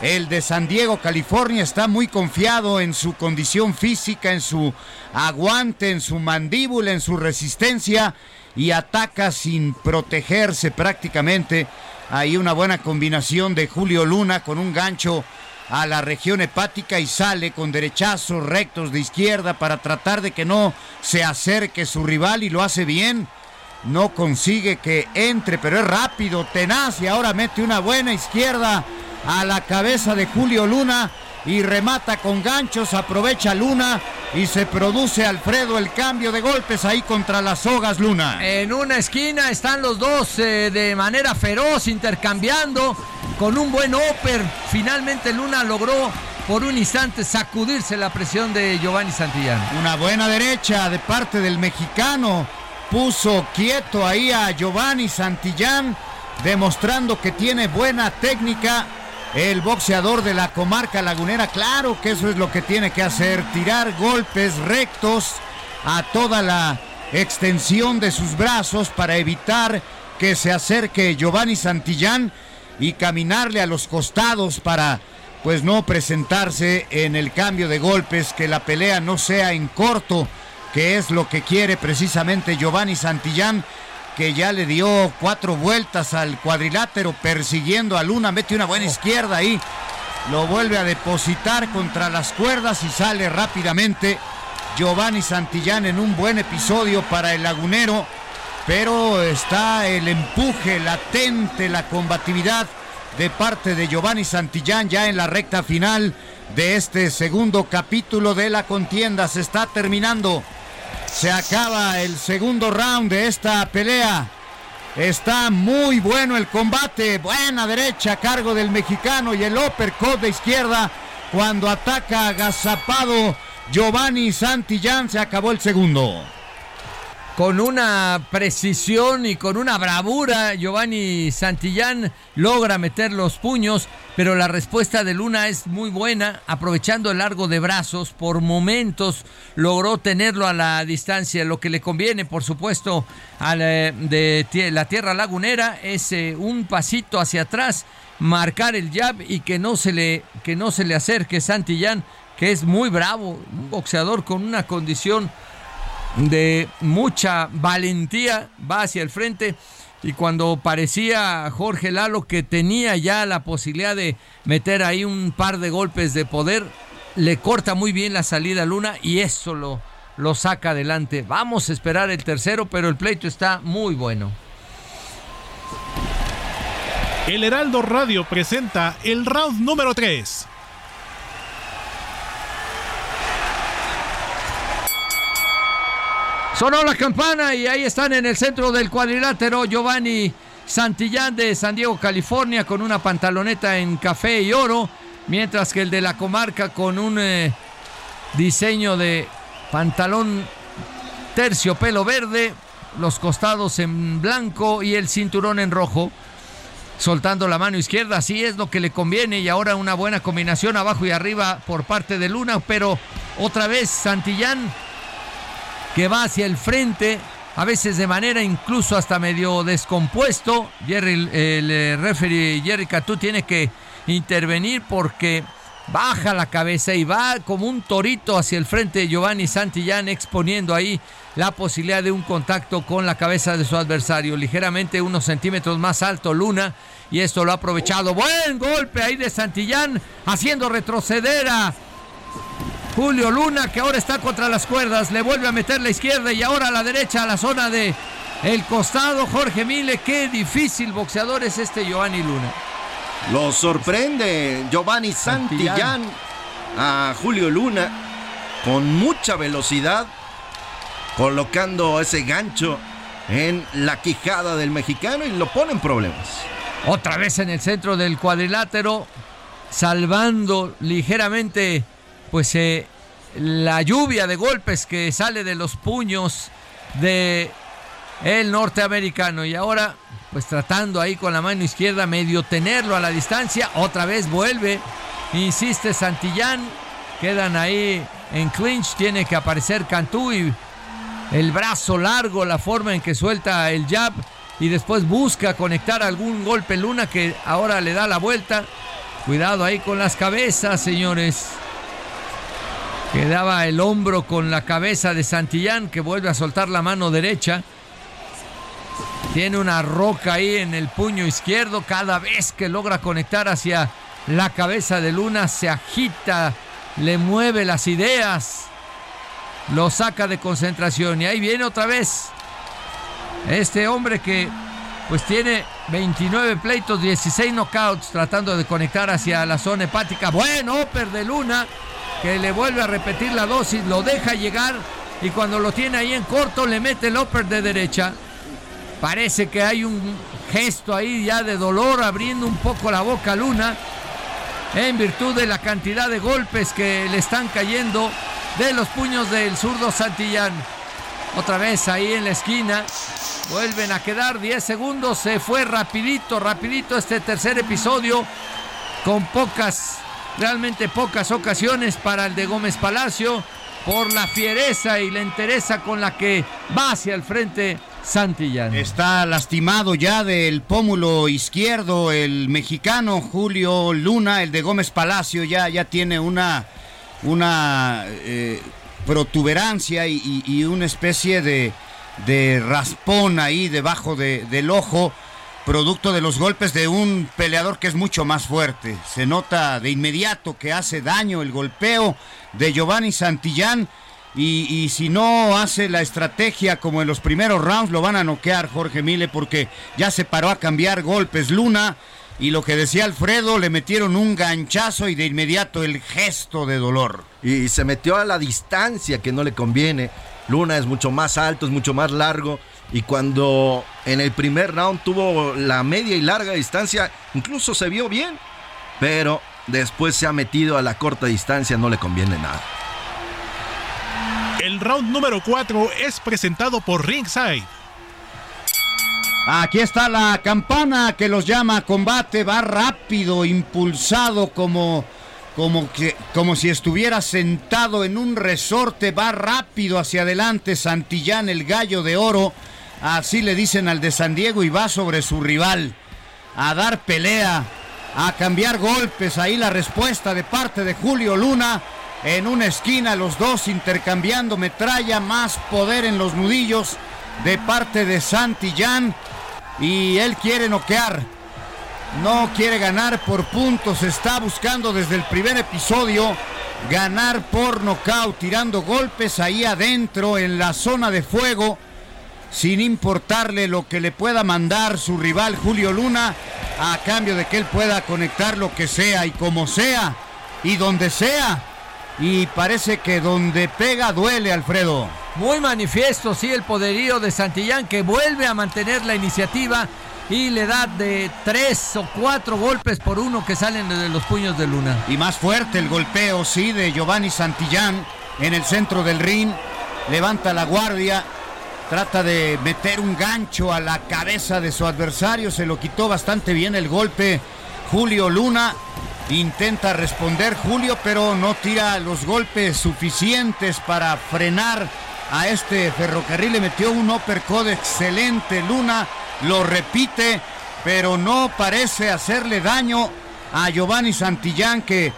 El de San Diego, California, está muy confiado en su condición física, en su aguante, en su mandíbula, en su resistencia y ataca sin protegerse prácticamente. Hay una buena combinación de Julio Luna con un gancho a la región hepática y sale con derechazos rectos de izquierda para tratar de que no se acerque su rival y lo hace bien. No consigue que entre, pero es rápido, tenaz y ahora mete una buena izquierda a la cabeza de Julio Luna y remata con ganchos, aprovecha Luna y se produce Alfredo el cambio de golpes ahí contra las sogas Luna. En una esquina están los dos eh, de manera feroz intercambiando con un buen upper. Finalmente Luna logró por un instante sacudirse la presión de Giovanni Santillán. Una buena derecha de parte del mexicano. Puso quieto ahí a Giovanni Santillán, demostrando que tiene buena técnica. El boxeador de la comarca lagunera, claro que eso es lo que tiene que hacer, tirar golpes rectos a toda la extensión de sus brazos para evitar que se acerque Giovanni Santillán y caminarle a los costados para pues no presentarse en el cambio de golpes, que la pelea no sea en corto, que es lo que quiere precisamente Giovanni Santillán, que ya le dio cuatro vueltas al cuadrilátero persiguiendo a Luna, mete una buena izquierda ahí, lo vuelve a depositar contra las cuerdas y sale rápidamente Giovanni Santillán en un buen episodio para el lagunero pero está el empuje latente, la combatividad de parte de Giovanni Santillán ya en la recta final de este segundo capítulo de la contienda. Se está terminando. Se acaba el segundo round de esta pelea. Está muy bueno el combate. Buena derecha a cargo del mexicano y el uppercut de izquierda cuando ataca agazapado Giovanni Santillán. Se acabó el segundo con una precisión y con una bravura, Giovanni Santillán logra meter los puños, pero la respuesta de Luna es muy buena, aprovechando el largo de brazos, por momentos logró tenerlo a la distancia, lo que le conviene, por supuesto, a la, de la tierra lagunera es eh, un pasito hacia atrás, marcar el jab y que no se le, que no se le acerque Santillán, que es muy bravo, un boxeador con una condición de mucha valentía, va hacia el frente y cuando parecía Jorge Lalo que tenía ya la posibilidad de meter ahí un par de golpes de poder, le corta muy bien la salida a Luna y eso lo, lo saca adelante. Vamos a esperar el tercero, pero el pleito está muy bueno. El Heraldo Radio presenta el round número 3. Sonó la campana y ahí están en el centro del cuadrilátero Giovanni Santillán de San Diego, California, con una pantaloneta en café y oro, mientras que el de la comarca con un eh, diseño de pantalón terciopelo verde, los costados en blanco y el cinturón en rojo. Soltando la mano izquierda, así es lo que le conviene y ahora una buena combinación abajo y arriba por parte de Luna, pero otra vez Santillán que va hacia el frente, a veces de manera incluso hasta medio descompuesto. Jerry, el, eh, referee Jerry Catú tiene que intervenir porque baja la cabeza y va como un torito hacia el frente de Giovanni Santillán, exponiendo ahí la posibilidad de un contacto con la cabeza de su adversario, ligeramente unos centímetros más alto Luna, y esto lo ha aprovechado. Buen golpe ahí de Santillán, haciendo retroceder a Julio Luna, que ahora está contra las cuerdas, le vuelve a meter la izquierda y ahora a la derecha a la zona de el costado. Jorge Mile, qué difícil boxeador es este Giovanni Luna. Lo sorprende Giovanni Santillán a Julio Luna con mucha velocidad, colocando ese gancho en la quijada del mexicano y lo pone en problemas. Otra vez en el centro del cuadrilátero, salvando ligeramente pues eh, la lluvia de golpes que sale de los puños de el norteamericano y ahora pues tratando ahí con la mano izquierda medio tenerlo a la distancia, otra vez vuelve, insiste Santillán, quedan ahí en clinch, tiene que aparecer Cantú y el brazo largo, la forma en que suelta el jab y después busca conectar algún golpe Luna que ahora le da la vuelta. Cuidado ahí con las cabezas, señores. Quedaba el hombro con la cabeza de Santillán que vuelve a soltar la mano derecha. Tiene una roca ahí en el puño izquierdo. Cada vez que logra conectar hacia la cabeza de Luna se agita, le mueve las ideas, lo saca de concentración. Y ahí viene otra vez este hombre que pues tiene 29 pleitos, 16 knockouts tratando de conectar hacia la zona hepática. Bueno, upper de Luna que le vuelve a repetir la dosis, lo deja llegar y cuando lo tiene ahí en corto le mete el upper de derecha. Parece que hay un gesto ahí ya de dolor abriendo un poco la boca a Luna en virtud de la cantidad de golpes que le están cayendo de los puños del zurdo Santillán. Otra vez ahí en la esquina. Vuelven a quedar 10 segundos. Se fue rapidito, rapidito este tercer episodio. Con pocas realmente pocas ocasiones para el de Gómez Palacio por la fiereza y la entereza con la que va hacia el frente Santillán. Está lastimado ya del pómulo izquierdo el mexicano Julio Luna, el de Gómez Palacio ya, ya tiene una, una eh, protuberancia y, una especie de, de raspón ahí debajo del ojo producto de los golpes de un peleador que es mucho más fuerte. Se nota de inmediato que hace daño el golpeo de Giovanni Santillán. Y, si no hace la estrategia como en los primeros rounds, lo van a noquear Jorge Mile porque ya se paró a cambiar golpes. Luna y lo que decía Alfredo, le metieron un ganchazo y de inmediato el gesto de dolor. Y se metió a la distancia que no le conviene. Luna es mucho más alto, es mucho más largo. Y cuando en el primer round tuvo la media y larga distancia, incluso se vio bien. Pero después se ha metido a la corta distancia, no le conviene nada. El round número 4 es presentado por Ringside. Aquí está la campana que los llama a combate, va rápido, impulsado como como que como si estuviera sentado en un resorte, va rápido hacia adelante Santillán el gallo de oro, así le dicen al de San Diego y va sobre su rival a dar pelea, a cambiar golpes, ahí la respuesta de parte de Julio Luna. En una esquina los dos intercambiando metralla, más poder en los nudillos de parte de Santillán y él quiere noquear. No quiere ganar por puntos, está buscando desde el primer episodio ganar por nocaut, tirando golpes ahí adentro en la zona de fuego, sin importarle lo que le pueda mandar su rival Julio Luna, a cambio de que él pueda conectar lo que sea y como sea y donde sea. Y parece que donde pega duele, Alfredo. Muy manifiesto, sí, el poderío de Santillán que vuelve a mantener la iniciativa y le da de tres o cuatro golpes por uno que salen de los puños de Luna. Y más fuerte el golpeo, sí, de Giovanni Santillán en el centro del ring. Levanta la guardia, trata de meter un gancho a la cabeza de su adversario. Se lo quitó bastante bien el golpe Julio Luna. Intenta responder Julio, pero no tira los golpes suficientes para frenar a este ferrocarril. Le metió un uppercut excelente. Luna lo repite, pero no parece hacerle daño a Giovanni Santillán que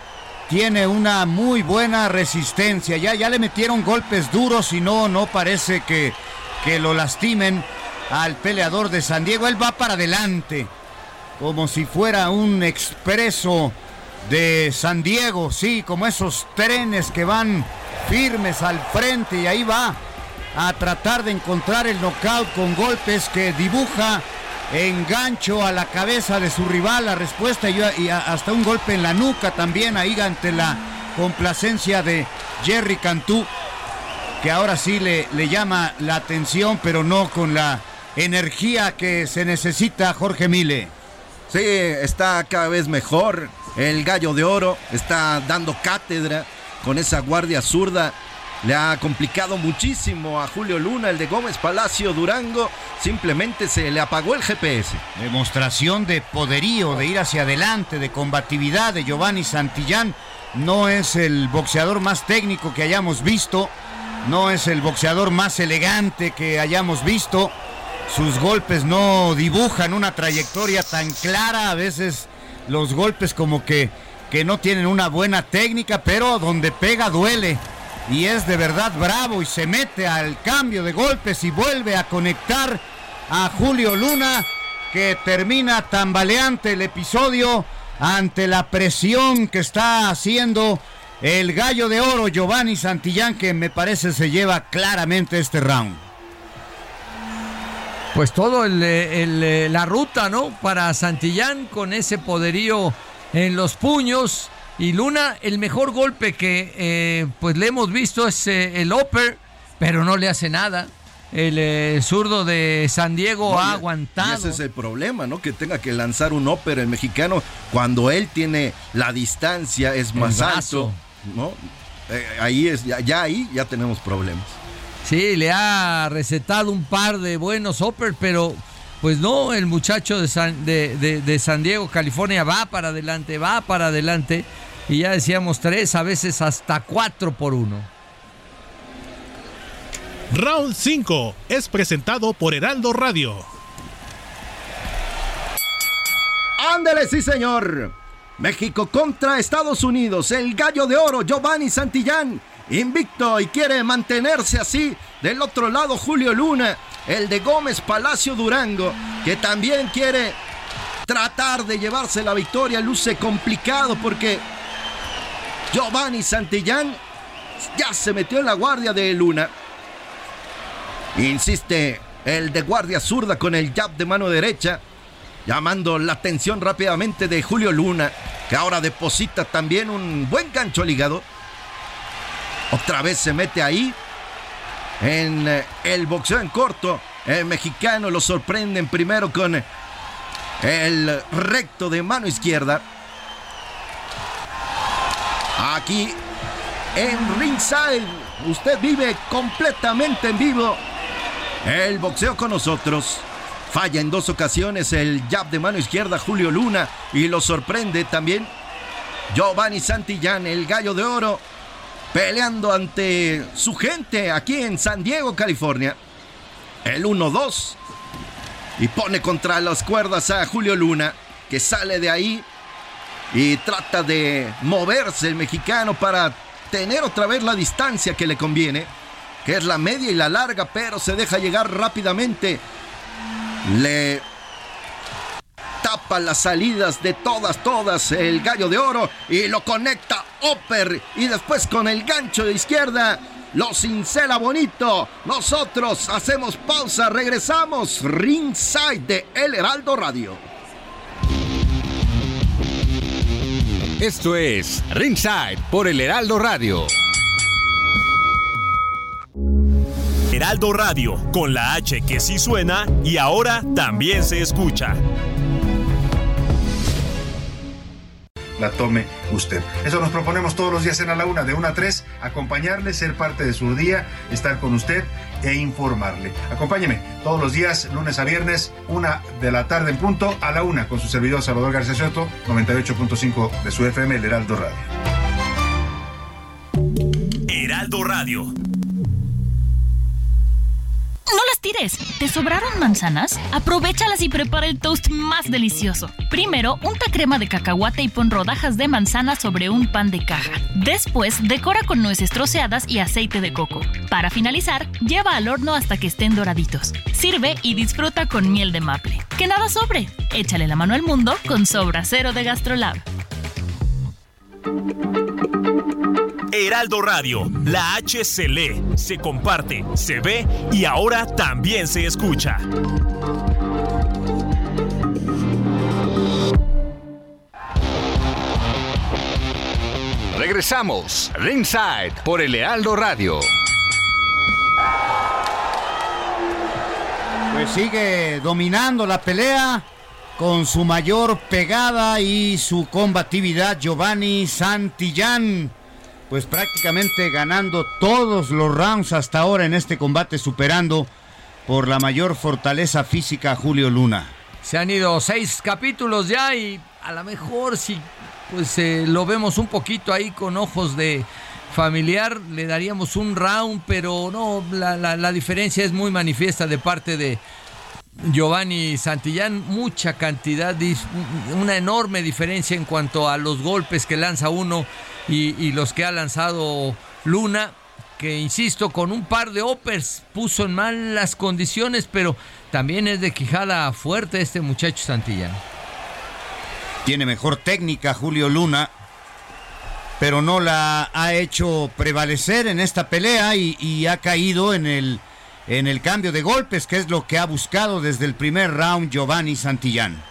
tiene una muy buena resistencia. Ya, ya le metieron golpes duros y no, no parece que, que lo lastimen al peleador de San Diego. Él va para adelante, como si fuera un expreso de San Diego, sí, como esos trenes que van firmes al frente y ahí va a tratar de encontrar el knockout con golpes que dibuja engancho a la cabeza de su rival, la respuesta y, hasta un golpe en la nuca también ahí ante la complacencia de Jerry Cantú, que ahora sí le, le llama la atención, pero no con la energía que se necesita Jorge Mile. Sí, está cada vez mejor. El gallo de oro está dando cátedra con esa guardia zurda. Le ha complicado muchísimo a Julio Luna, el de Gómez Palacio Durango. Simplemente se le apagó el GPS. Demostración de poderío, de ir hacia adelante, de combatividad de Giovanni Santillán. No es el boxeador más técnico que hayamos visto. No es el boxeador más elegante que hayamos visto. Sus golpes no dibujan una trayectoria tan clara. A veces los golpes como que, que no tienen una buena técnica, pero donde pega duele. Y es de verdad bravo y se mete al cambio de golpes y vuelve a conectar a Julio Luna, que termina tambaleante el episodio ante la presión que está haciendo el gallo de oro Giovanni Santillán, que me parece se lleva claramente este round. Pues todo el, la ruta, ¿no? Para Santillán con ese poderío en los puños. Y Luna, el mejor golpe que eh, pues le hemos visto es eh, el upper, pero no le hace nada. El eh, zurdo de San Diego ha aguantado. ese es el problema, ¿no? Que tenga que lanzar un upper el mexicano cuando él tiene la distancia, es más alto, ¿no? ahí es, ya ahí ya tenemos problemas. Sí, le ha recetado un par de buenos uppers, pero pues no, el muchacho de San, de, San Diego, California, va para adelante, va para adelante. Y ya decíamos tres, a veces hasta cuatro por uno. Round 5 es presentado por Heraldo Radio. Ándele, sí, señor. México contra Estados Unidos. El gallo de oro, Giovanni Santillán invicto y quiere mantenerse así. Del otro lado, Julio Luna, el de Gómez Palacio Durango, que también quiere tratar de llevarse la victoria. Luce complicado porque Giovanni Santillán ya se metió en la guardia de Luna. Insiste el de guardia zurda con el jab de mano derecha. Llamando la atención rápidamente de Julio Luna, que ahora deposita también un buen gancho al hígado. Otra vez se mete ahí en eh, el boxeo en corto. El mexicano lo sorprenden primero con el recto de mano izquierda. Aquí en ringside, usted vive completamente en vivo el boxeo con nosotros. Falla en dos ocasiones el jab de mano izquierda Julio Luna y lo sorprende también Giovanni Santillán, el gallo de oro, peleando ante su gente aquí en San Diego, California. El 1-2 y pone contra las cuerdas a Julio Luna, que sale de ahí y trata de moverse el mexicano para tener otra vez la distancia que le conviene, que es la media y la larga, pero se deja llegar rápidamente le tapa las salidas de todas, todas el gallo de oro y lo conecta Oper y después con el gancho de izquierda lo cincela bonito. Nosotros hacemos pausa, regresamos ringside de El Heraldo Radio. Esto es Ringside por El Heraldo Radio. Heraldo Radio, con la H que sí suena y ahora también se escucha. La tome usted. Eso nos proponemos todos los días en a la una, de una a tres, acompañarle, ser parte de su día, estar con usted e informarle. Acompáñeme todos los días, lunes a viernes, una de la tarde en punto, a la una, con su servidor Salvador García Soto, 98.5 de su FM, el Heraldo Radio. Heraldo Radio. No las tires. ¿Te sobraron manzanas? Aprovechalas y prepara el toast más delicioso. Primero, unta crema de cacahuate y pon rodajas de manzana sobre un pan de caja. Después, decora con nueces troceadas y aceite de coco. Para finalizar, lleva al horno hasta que estén doraditos. Sirve y disfruta con miel de maple. Que nada sobre. Échale la mano al mundo con Sobra Cero de Gastrolab. Heraldo Radio, la H se lee, se comparte, se ve y ahora también se escucha. Regresamos, Ringside por El Heraldo Radio. Pues sigue dominando la pelea con su mayor pegada y su combatividad Giovanni Santillán pues prácticamente ganando todos los rounds hasta ahora en este combate, superando por la mayor fortaleza física a Julio Luna. Se han ido seis capítulos ya y a lo mejor si pues eh, lo vemos un poquito ahí con ojos de familiar, le daríamos un round, pero no, la, la diferencia es muy manifiesta de parte de Giovanni Santillán, mucha cantidad, una enorme diferencia en cuanto a los golpes que lanza uno y, los que ha lanzado Luna, que insisto, con un par de opers puso en mal las condiciones, pero también es de quijada fuerte este muchacho Santillán. Tiene mejor técnica Julio Luna, pero no la ha hecho prevalecer en esta pelea y, ha caído en el, en el cambio de golpes, que es lo que ha buscado desde el primer round Giovanni Santillán.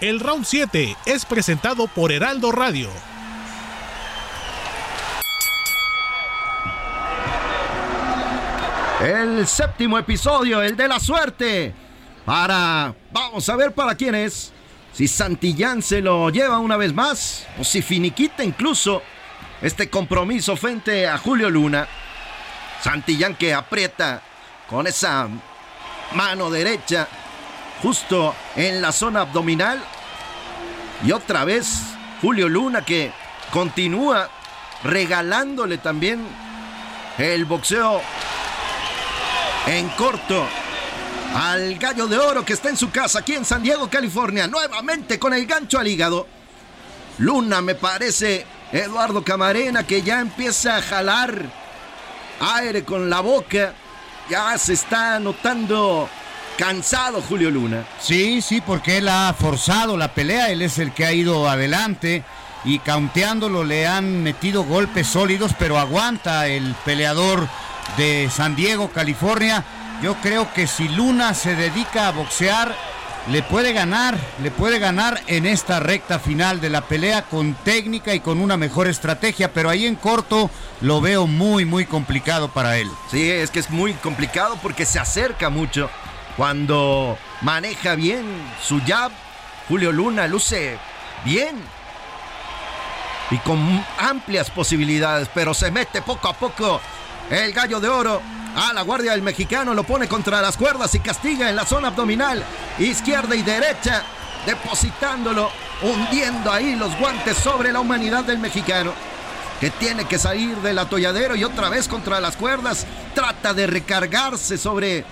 El round 7 es presentado por Heraldo Radio. El séptimo episodio, el de la suerte. Para. Vamos a ver para quién es. Si Santillán se lo lleva una vez más. O si finiquita incluso este compromiso frente a Julio Luna. Santillán que aprieta con esa mano derecha justo en la zona abdominal. Y otra vez Julio Luna que continúa regalándole también el boxeo en corto al gallo de oro que está en su casa aquí en San Diego, California, nuevamente con el gancho al hígado. Luna, me parece, Eduardo Camarena, que ya empieza a jalar aire con la boca. Ya se está notando cansado Julio Luna. Sí, sí, porque él ha forzado la pelea, él es el que ha ido adelante y caunteándolo le han metido golpes sólidos, pero aguanta el peleador de San Diego, California. Yo creo que si Luna se dedica a boxear, le puede ganar, le puede ganar en esta recta final de la pelea con técnica y con una mejor estrategia, pero ahí en corto lo veo muy, muy complicado para él. Sí, es que es muy complicado porque se acerca mucho. Cuando maneja bien su jab, Julio Luna luce bien y con amplias posibilidades, pero se mete poco a poco el gallo de oro a la guardia del mexicano, lo pone contra las cuerdas y castiga en la zona abdominal, izquierda y derecha, depositándolo, hundiendo ahí los guantes sobre la humanidad del mexicano, que tiene que salir del atolladero y otra vez contra las cuerdas, trata de recargarse sobre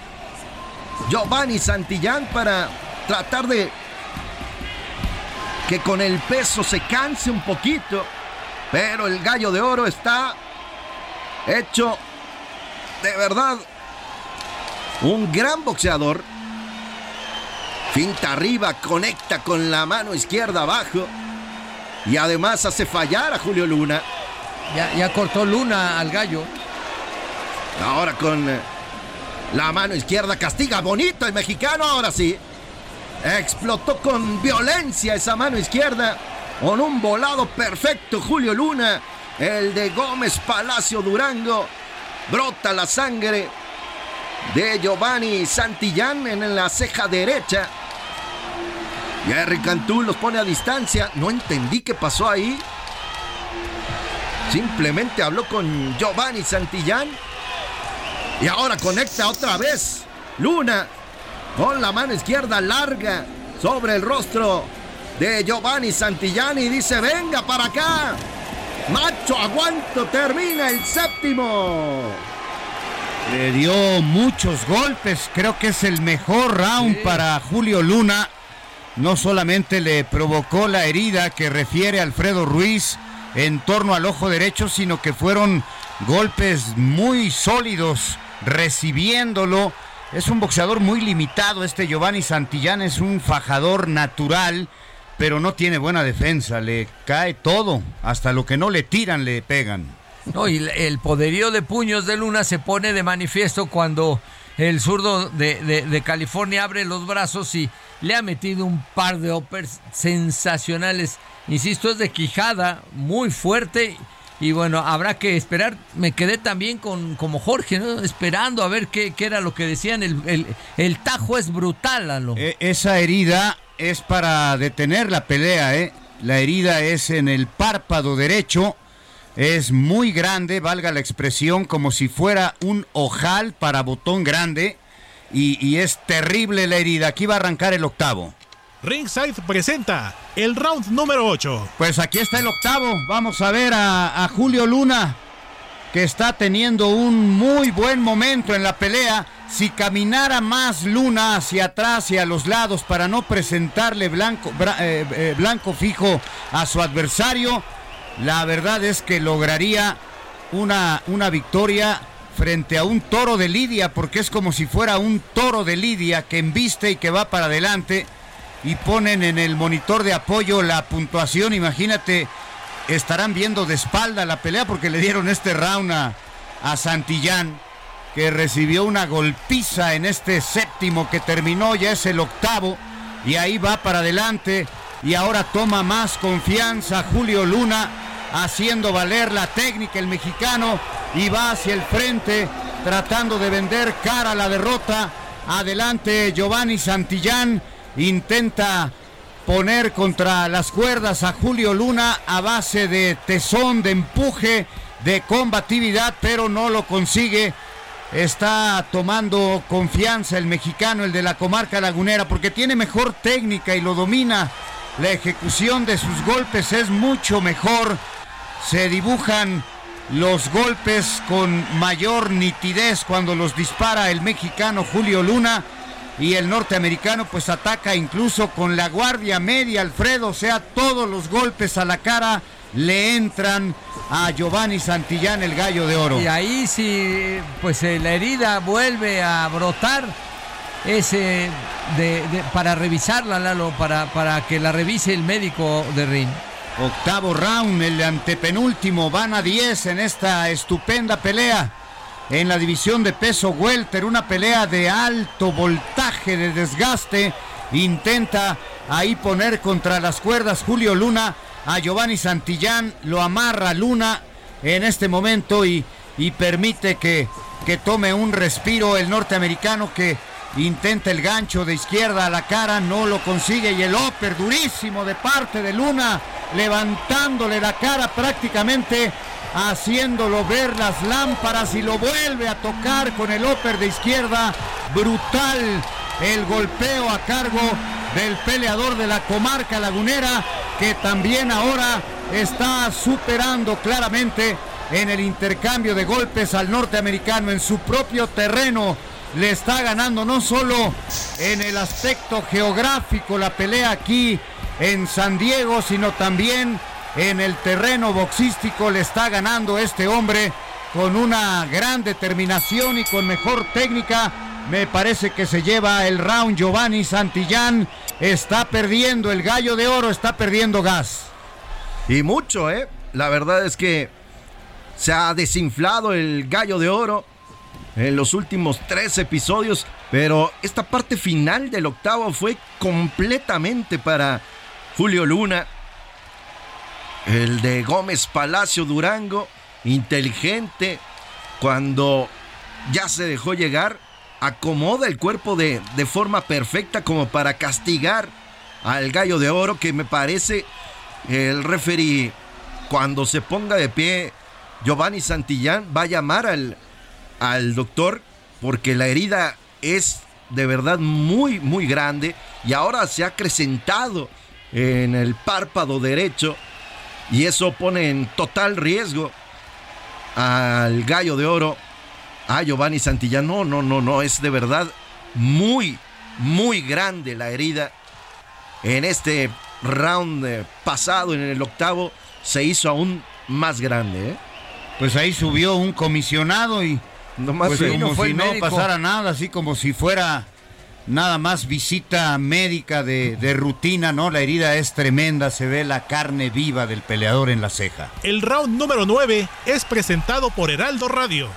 Giovanni Santillán para tratar de que con el peso se canse un poquito, pero el gallo de oro está hecho de verdad un gran boxeador. Finta arriba, conecta con la mano izquierda abajo y además hace fallar a Julio Luna. Ya, ya cortó Luna al gallo. Ahora con eh, la mano izquierda castiga bonito el mexicano, ahora sí. Explotó con violencia esa mano izquierda. Con un volado perfecto Julio Luna. El de Gómez Palacio Durango. Brota la sangre de Giovanni Santillán en la ceja derecha. Jerry Cantú los pone a distancia. No entendí qué pasó ahí. Simplemente habló con Giovanni Santillán. Y ahora conecta otra vez. Luna con la mano izquierda larga sobre el rostro de Giovanni Santillán y dice, venga para acá. Macho, aguanto, termina el séptimo. Le dio muchos golpes, creo que es el mejor round para Julio Luna. No solamente le provocó la herida que refiere Alfredo Ruiz en torno al ojo derecho, sino que fueron golpes muy sólidos recibiéndolo. Es un boxeador muy limitado este Giovanni Santillán, es un fajador natural, pero no tiene buena defensa, le cae todo, hasta lo que no le tiran le pegan. No, y el poderío de puños de Luna se pone de manifiesto cuando el zurdo de, de, California abre los brazos y le ha metido un par de uppers sensacionales. Insisto, es de quijada, muy fuerte. Y bueno, habrá que esperar. Me quedé también con como Jorge, ¿no? esperando a ver qué, qué era lo que decían. El, el, tajo es brutal, Lalo. E, esa herida es para detener la pelea, ¿eh? La herida es en el párpado derecho es muy grande, valga la expresión, como si fuera un ojal para botón grande. Y, es terrible la herida. Aquí va a arrancar el octavo. Ringside presenta el round número 8. Pues aquí está el octavo. Vamos a ver a, a Julio Luna, que está teniendo un muy buen momento en la pelea. Si caminara más Luna hacia atrás y a los lados para no presentarle blanco, eh, eh, blanco fijo a su adversario, la verdad es que lograría una, una victoria frente a un toro de Lidia, porque es como si fuera un toro de Lidia que embiste y que va para adelante y ponen en el monitor de apoyo la puntuación. Imagínate, estarán viendo de espalda la pelea porque le dieron este round a, Santillán, que recibió una golpiza en este séptimo que terminó, ya es el octavo, y ahí va para adelante. Y ahora toma más confianza Julio Luna haciendo valer la técnica el mexicano y va hacia el frente tratando de vender cara a la derrota. Adelante Giovanni Santillán intenta poner contra las cuerdas a Julio Luna a base de tesón, de empuje, de combatividad, pero no lo consigue. Está tomando confianza el mexicano, el de la comarca lagunera, porque tiene mejor técnica y lo domina. La ejecución de sus golpes es mucho mejor se dibujan los golpes con mayor nitidez cuando los dispara el mexicano Julio Luna y el norteamericano pues ataca incluso con la guardia media Alfredo, o sea, todos los golpes a la cara le entran a Giovanni Santillán el gallo de oro. Y ahí si pues eh, la herida vuelve a brotar ese de, para revisarla Lalo, para, para que la revise el médico de Rin. Octavo round, el antepenúltimo, van a 10 en esta estupenda pelea. En la división de peso welter, una pelea de alto voltaje, de desgaste. intenta ahí poner contra las cuerdas Julio Luna a Giovanni Santillán, lo amarra Luna en este momento y, y permite que, que tome un respiro el norteamericano que intenta el gancho de izquierda a la cara, no lo consigue y el upper durísimo de parte de Luna, levantándole la cara prácticamente, haciéndolo ver las lámparas y lo vuelve a tocar con el upper de izquierda, brutal el golpeo a cargo del peleador de la comarca lagunera, que también ahora está superando claramente en el intercambio de golpes al norteamericano en su propio terreno. Le está ganando no solo en el aspecto geográfico la pelea aquí en San Diego, sino también en el terreno boxístico le está ganando este hombre con una gran determinación y con mejor técnica. Me parece que se lleva el round Giovanni Santillán. Está perdiendo el gallo de oro, está perdiendo gas. Y mucho, ¿eh? La verdad es que se ha desinflado el gallo de oro en los últimos tres episodios, pero esta parte final del octavo fue completamente para Julio Luna. El de Gómez Palacio Durango, inteligente, cuando ya se dejó llegar, acomoda el cuerpo de, de forma perfecta como para castigar al gallo de oro, que me parece el referee, cuando se ponga de pie, Giovanni Santillán va a llamar al, al doctor porque la herida es de verdad muy, muy grande y ahora se ha acrecentado en el párpado derecho y eso pone en total riesgo al gallo de oro, a Giovanni Santillán. No, no, no, no, es de verdad muy, muy grande la herida. En este round pasado, en el octavo, se hizo aún más grande. ¿eh? Pues ahí subió un comisionado y Nomás pues como fue si no pasara nada, así como si fuera nada más visita médica de, de rutina, ¿no? La herida es tremenda, se ve la carne viva del peleador en la ceja. El round número 9 es presentado por Heraldo Radio.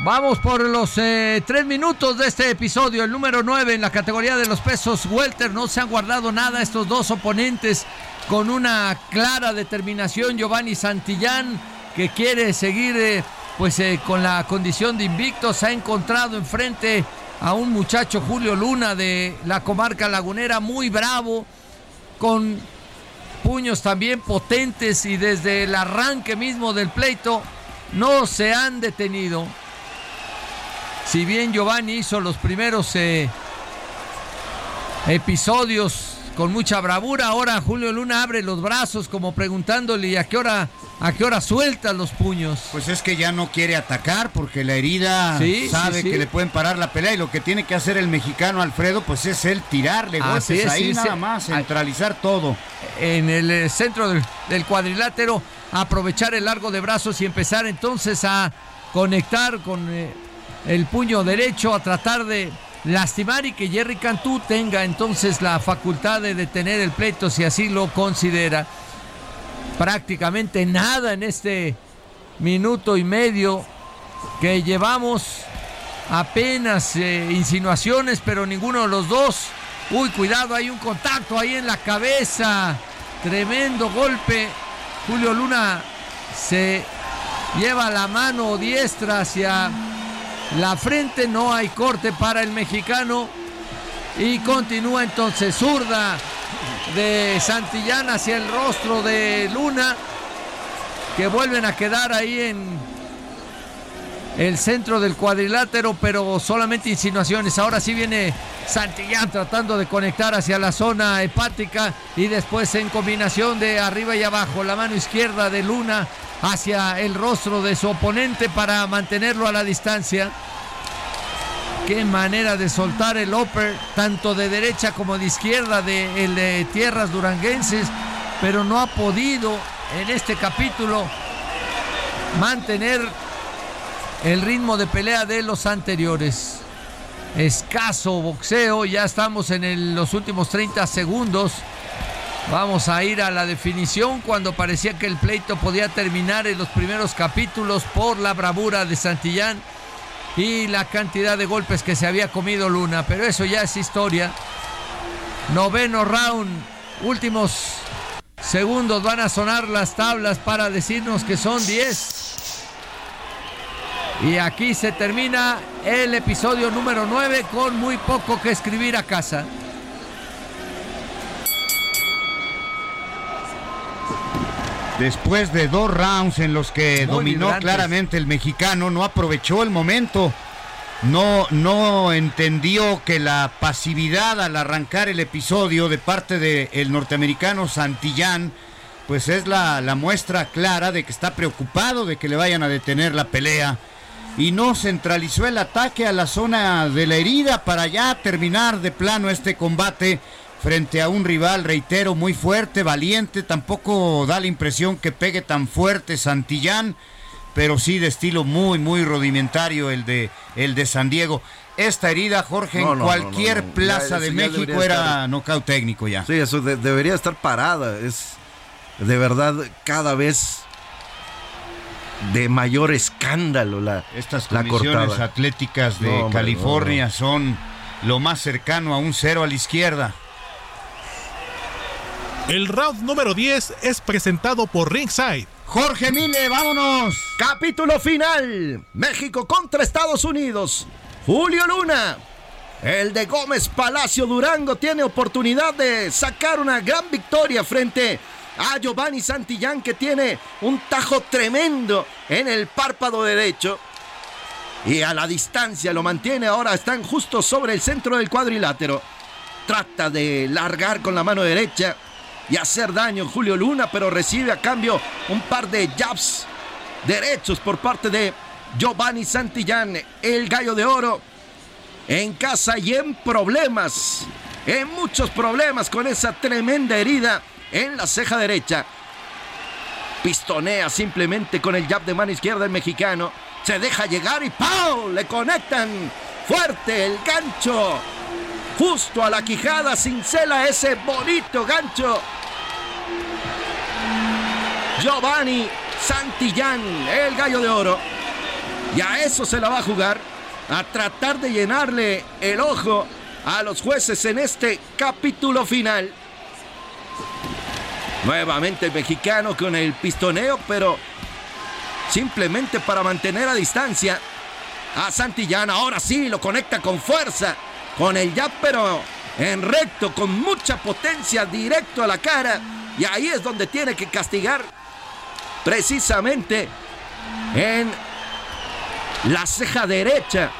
Vamos por los eh, tres minutos de este episodio, el número 9 en la categoría de los pesos welter. No se han guardado nada estos dos oponentes con una clara determinación. Giovanni Santillán, que quiere seguir eh, pues eh, con la condición de invicto, se ha encontrado enfrente a un muchacho Julio Luna de la comarca lagunera, muy bravo, con puños también potentes y desde el arranque mismo del pleito no se han detenido. Si bien Giovanni hizo los primeros eh, episodios con mucha bravura, ahora Julio Luna abre los brazos como preguntándole "¿Y a qué hora a qué hora sueltas los puños. Pues es que ya no quiere atacar porque la herida Sí, sabe sí, sí. que le pueden parar la pelea y lo que tiene que hacer el mexicano Alfredo pues es él tirarle golpes Así es, ahí nada más, centralizar todo. en el eh, centro del, del cuadrilátero, aprovechar el largo de brazos y empezar entonces a conectar con eh, el puño derecho, a tratar de lastimar y que Jerry Cantú tenga entonces la facultad de detener el pleito si así lo considera. Prácticamente nada en este minuto y medio que llevamos apenas eh, insinuaciones, pero ninguno de los dos. Uy, cuidado, hay un contacto ahí en la cabeza. Tremendo golpe. Julio Luna se lleva la mano diestra hacia la frente. No hay corte para el mexicano. Y continúa entonces zurda de Santillán hacia el rostro de Luna. Que vuelven a quedar ahí en el centro del cuadrilátero, pero solamente insinuaciones. Ahora sí viene Santillán tratando de conectar hacia la zona hepática y después en combinación de arriba y abajo, la mano izquierda de Luna hacia el rostro de su oponente para mantenerlo a la distancia. Qué manera de soltar el upper, tanto de derecha como de izquierda de tierras duranguenses, pero no ha podido en este capítulo mantener el ritmo de pelea de los anteriores. Escaso boxeo, ya estamos en los últimos 30 segundos. Vamos a ir a la definición cuando parecía que el pleito podía terminar en los primeros capítulos por la bravura de Santillán. Y la cantidad de golpes que se había comido Luna, pero eso ya es historia. Noveno round, últimos segundos van a sonar las tablas para decirnos que son 10. Y aquí se termina el episodio número 9 con muy poco que escribir a casa. Después de dos rounds en los que Muy dominó vibrantes. claramente el mexicano, no aprovechó el momento. No, no entendió que la pasividad al arrancar el episodio de parte del norteamericano Santillán, pues es la, la muestra clara de que está preocupado de que le vayan a detener la pelea. Y no centralizó el ataque a la zona de la herida para ya terminar de plano este combate frente a un rival, reitero, muy fuerte, valiente. Tampoco da la impresión que pegue tan fuerte Santillán, pero sí de estilo muy, muy rudimentario el de, el de San Diego. Esta herida, Jorge, No, en no, cualquier no, plaza Ya, de México era estar- nocaut técnico ya. Sí, eso de- debería estar parada. Es de verdad cada vez de mayor escándalo la, Estas la cortada. atléticas de California son lo más cercano a un cero a la izquierda. El round número 10 es presentado por Ringside. Jorge Mile, vámonos. Capítulo final. México contra Estados Unidos. Julio Luna. El de Gómez Palacio Durango tiene oportunidad de sacar una gran victoria frente a Giovanni Santillán que tiene un tajo tremendo en el párpado derecho. Y a la distancia lo mantiene. Ahora están justo sobre el centro del cuadrilátero. Trata de largar con la mano derecha y hacer daño Julio Luna, pero recibe a cambio un par de jabs derechos por parte de Giovanni Santillán, el gallo de oro, en casa y en problemas, en muchos problemas con esa tremenda herida en la ceja derecha. Pistonea simplemente con el jab de mano izquierda el mexicano. Se deja llegar y ¡pau! Le conectan fuerte el gancho. Justo a la quijada, cincela ese bonito gancho. Giovanni Santillán, el gallo de oro. Y a eso se la va a jugar. A tratar de llenarle el ojo a los jueces en este capítulo final. Nuevamente el mexicano con el pistoneo, pero simplemente para mantener a distancia a Santillán. Ahora sí, lo conecta con fuerza, con el jab, pero en recto, con mucha potencia, directo a la cara. Y ahí es donde tiene que castigar precisamente en la ceja derecha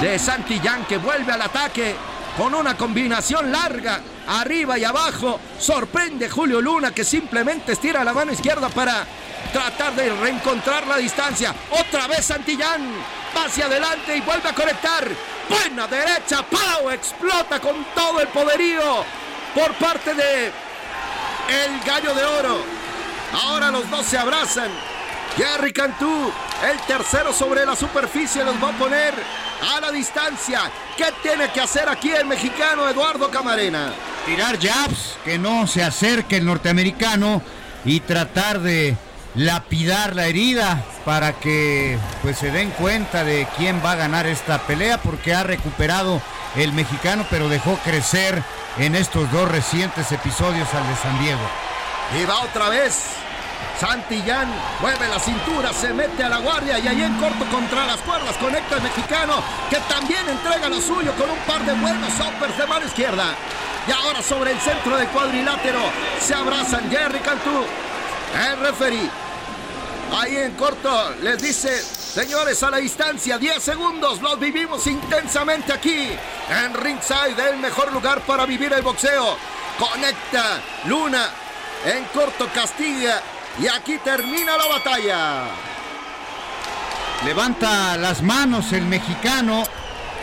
de Santillán que vuelve al ataque con una combinación larga arriba y abajo. Sorprende Julio Luna que simplemente estira la mano izquierda para tratar de reencontrar la distancia. Otra vez Santillán va hacia adelante y vuelve a conectar. Buena derecha, Pau explota con todo el poderío por parte de el gallo de oro. Ahora los dos se abrazan. Jerry Cantú, el tercero sobre la superficie, los va a poner a la distancia. ¿Qué tiene que hacer aquí el mexicano Eduardo Camarena? Tirar jabs, que no se acerque el norteamericano y tratar de lapidar la herida para que pues se den cuenta de quién va a ganar esta pelea porque ha recuperado el mexicano pero dejó crecer en estos dos recientes episodios al de San Diego. Y va otra vez. Santillán mueve la cintura, se mete a la guardia y ahí en corto contra las cuerdas conecta el mexicano que también entrega lo suyo con un par de buenos uppers de mano izquierda. Y ahora sobre el centro del cuadrilátero se abrazan Jerry Cantú, el referee. Ahí en corto les dice, señores, a la distancia, 10 segundos, los vivimos intensamente aquí, en Ringside, el mejor lugar para vivir el boxeo. Conecta Luna, en corto castiga, y aquí termina la batalla. Levanta las manos el mexicano,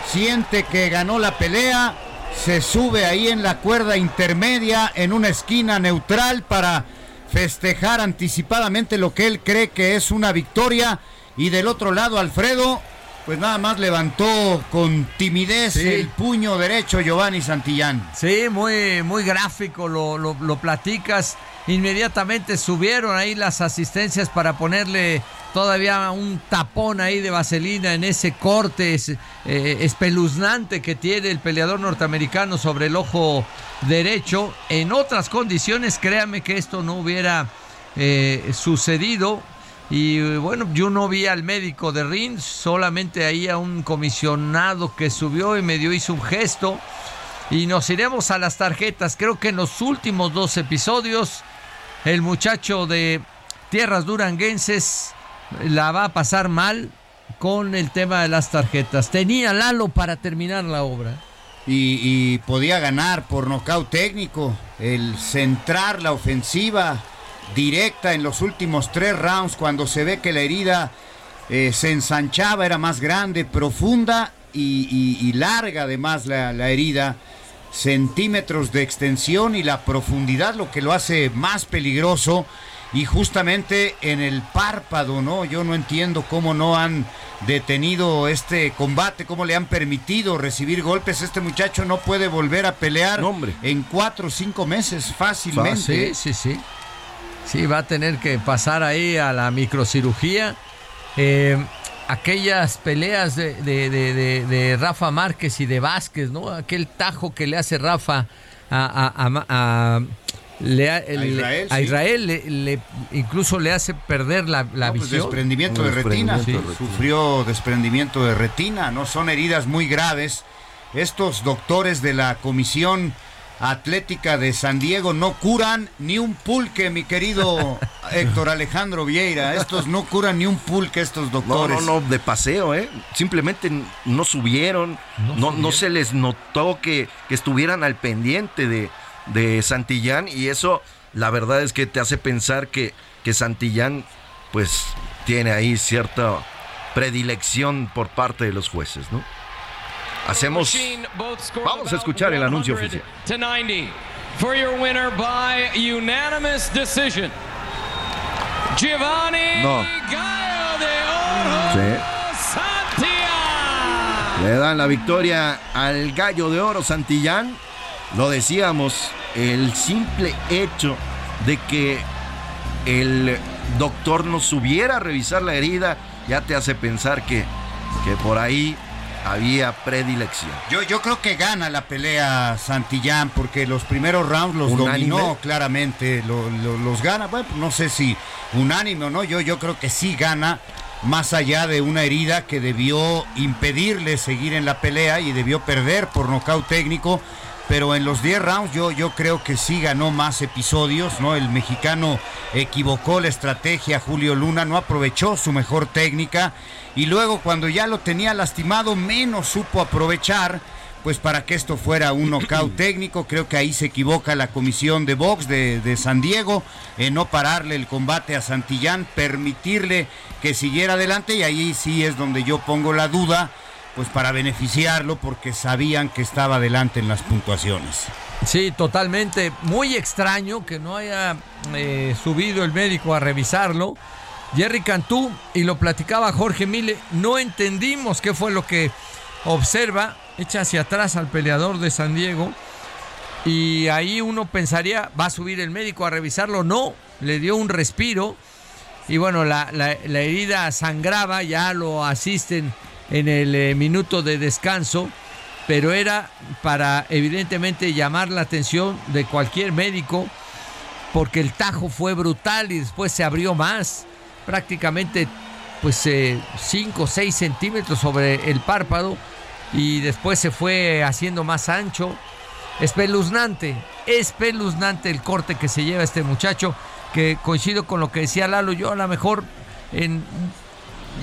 siente que ganó la pelea, se sube ahí en la cuerda intermedia en una esquina neutral para festejar anticipadamente lo que él cree que es una victoria. Y del otro lado, Alfredo, Pues nada más levantó con timidez el puño derecho Giovanni Santillán. Sí, muy, muy gráfico, lo, lo, platicas. Inmediatamente subieron ahí las asistencias para ponerle todavía un tapón ahí de vaselina en ese corte eh, espeluznante que tiene el peleador norteamericano sobre el ojo derecho. En otras condiciones, créame que esto no hubiera eh, sucedido. Y bueno, yo no vi al médico de Ring, solamente ahí a un comisionado que subió y medio hizo un gesto. Y nos iremos a las tarjetas. Creo que en los últimos dos episodios, el muchacho de Tierras Duranguenses la va a pasar mal con el tema de las tarjetas. Tenía Lalo para terminar la obra. Y, y podía ganar por nocaut técnico, el centrar la ofensiva directa en los últimos tres rounds cuando se ve que la herida eh, se ensanchaba, era más grande, profunda y, larga además la, la, herida. Centímetros de extensión y la profundidad lo que lo hace más peligroso. Y justamente en el párpado, ¿no? Yo no entiendo cómo no han detenido este combate, cómo le han permitido recibir golpes. Este muchacho no puede volver a pelear en cuatro o cinco meses fácilmente. Sí, sí, sí. Sí, va a tener que pasar ahí a la microcirugía. Eh, aquellas peleas de, Rafa Márquez y de Vázquez, ¿no? Aquel tajo que le hace Rafa a, Israel, le, incluso le hace perder la, la pues visión. desprendimiento de retina. Sufrió desprendimiento de retina, ¿no? Son heridas muy graves. Estos doctores de la comisión Atlética de San Diego no curan ni un pulque, mi querido Héctor Alejandro Vieira. Estos no curan ni un pulque, estos doctores. No, no, no, de paseo, ¿eh? Simplemente no subieron, no, no, se les notó que, estuvieran al pendiente de, de, Santillán y eso, la verdad es que te hace pensar que, que Santillán, pues, tiene ahí cierta predilección por parte de los jueces, ¿no? Hacemos. Vamos a escuchar el anuncio oficial. For your winner by unanimous decision. Giovanni no. Gallo de Oro sí. Le dan la victoria al Gallo de Oro Santillán. Lo decíamos, el simple hecho de que el doctor no subiera a revisar la herida ya te hace pensar que, que por ahí había predilección. Yo, yo creo que gana la pelea Santillán porque los primeros rounds los dominó claramente, los gana, bueno, no sé si unánime o no, yo, yo creo que sí gana más allá de una herida que debió impedirle seguir en la pelea y debió perder por nocaut técnico pero en los 10 rounds yo, yo creo que sí ganó más episodios, ¿no? El mexicano equivocó la estrategia, Julio Luna no aprovechó su mejor técnica y luego cuando ya lo tenía lastimado menos supo aprovechar pues para que esto fuera un knockout técnico. Creo que ahí se equivoca la comisión de box de, de, San Diego en no pararle el combate a Santillán, permitirle que siguiera adelante y ahí sí es donde yo pongo la duda pues para beneficiarlo porque sabían que estaba adelante en las puntuaciones. Sí, totalmente. Muy extraño que no haya eh, subido el médico a revisarlo. Jerry Cantú, y lo platicaba Jorge Mille, no entendimos qué fue lo que observa, echa hacia atrás al peleador de San Diego. Y ahí uno pensaría, va a subir el médico a revisarlo. No, le dio un respiro. Y bueno, la, la herida sangraba, ya lo asisten en el eh, minuto de descanso, pero era para evidentemente llamar la atención de cualquier médico, porque el tajo fue brutal y después se abrió más, prácticamente pues 5 o 6 centímetros sobre el párpado y después se fue haciendo más ancho. Espeluznante, espeluznante el corte que se lleva este muchacho, que coincido con lo que decía Lalo, yo a lo mejor en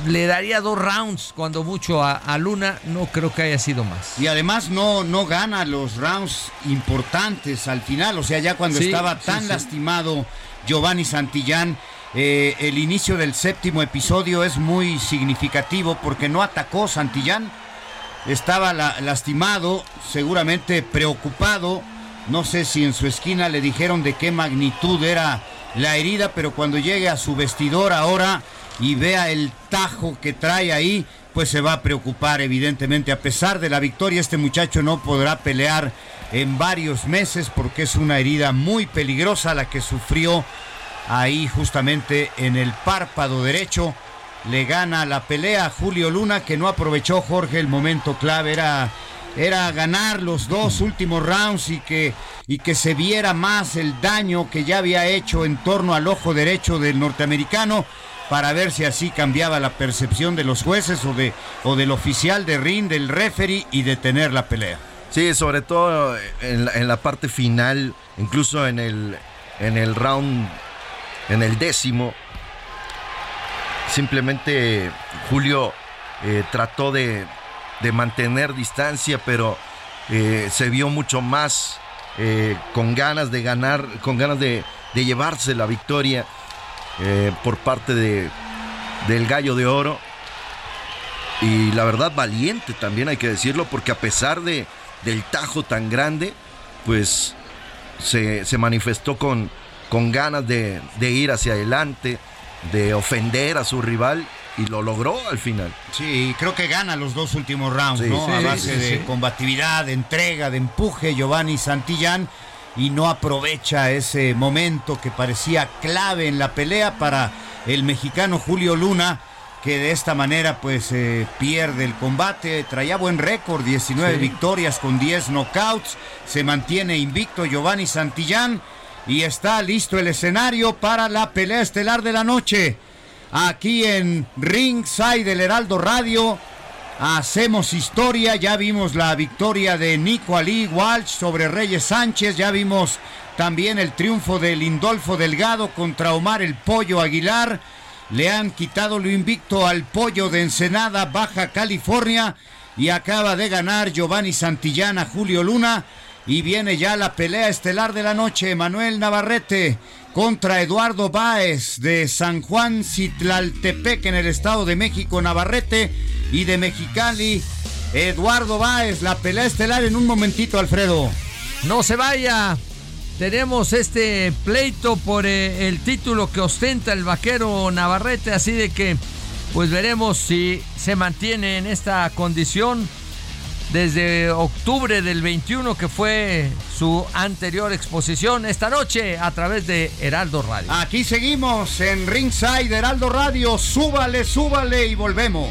le daría dos rounds cuando mucho a, Luna, no creo que haya sido más. Y además no, no gana los rounds importantes al final, o sea, ya cuando estaba tan lastimado Giovanni Santillán, eh, el inicio del séptimo episodio es muy significativo porque no atacó Santillán, estaba lastimado, seguramente preocupado, no sé si en su esquina le dijeron de qué magnitud era la herida, pero cuando llegue a su vestidor ahora y vea el tajo que trae ahí, pues se va a preocupar evidentemente. A pesar de la victoria, este muchacho no podrá pelear en varios meses porque es una herida muy peligrosa la que sufrió ahí justamente en el párpado derecho. Le gana la pelea a Julio Luna que no aprovechó Jorge el momento clave. Era, era ganar los dos últimos rounds y que, y que se viera más el daño que ya había hecho en torno al ojo derecho del norteamericano para ver si así cambiaba la percepción de los jueces o, de, o del oficial de ring, del referee y detener la pelea. Sí, sobre todo en la, en la parte final, incluso en el, en el round, en el décimo, simplemente Julio eh, trató de, de, mantener distancia, pero eh, se vio mucho más eh, con ganas de ganar, con ganas de llevarse la victoria por parte de, del Gallo de Oro. Y la verdad, valiente también hay que decirlo, porque a pesar de, del tajo tan grande, pues se, se manifestó con, con ganas de, de, ir hacia adelante, de ofender a su rival y lo logró al final. Sí, creo que gana los dos últimos rounds, sí, ¿no? Sí, a base sí, de combatividad, de entrega, de empuje, Giovanni Santillán y no aprovecha ese momento que parecía clave en la pelea para el mexicano Julio Luna que de esta manera pues eh, pierde el combate, traía buen récord, 19 sí. victorias con 10 knockouts, se mantiene invicto Giovanni Santillán y está listo el escenario para la pelea estelar de la noche. Aquí en Ringside del Heraldo Radio hacemos historia, ya vimos la victoria de Nico Ali Walsh sobre Reyes Sánchez, ya vimos también el triunfo de Lindolfo Delgado contra Omar el Pollo Aguilar. Le han quitado lo invicto al pollo de Ensenada, Baja California. Y acaba de ganar Giovanni Santillana, Julio Luna. Y viene ya la pelea estelar de la noche. Manuel Navarrete contra Eduardo Báez de San Juan Citlaltepec en el Estado de México. Navarrete y de Mexicali. Eduardo Báez, la pelea estelar en un momentito, Alfredo. No se vaya. Tenemos este pleito por eh, el título que ostenta el vaquero Navarrete, así de que pues veremos si se mantiene en esta condición desde octubre del 21 que fue su anterior exposición esta noche a través de Heraldo Radio. Aquí seguimos en Ringside Heraldo Radio, súbale, súbale y volvemos.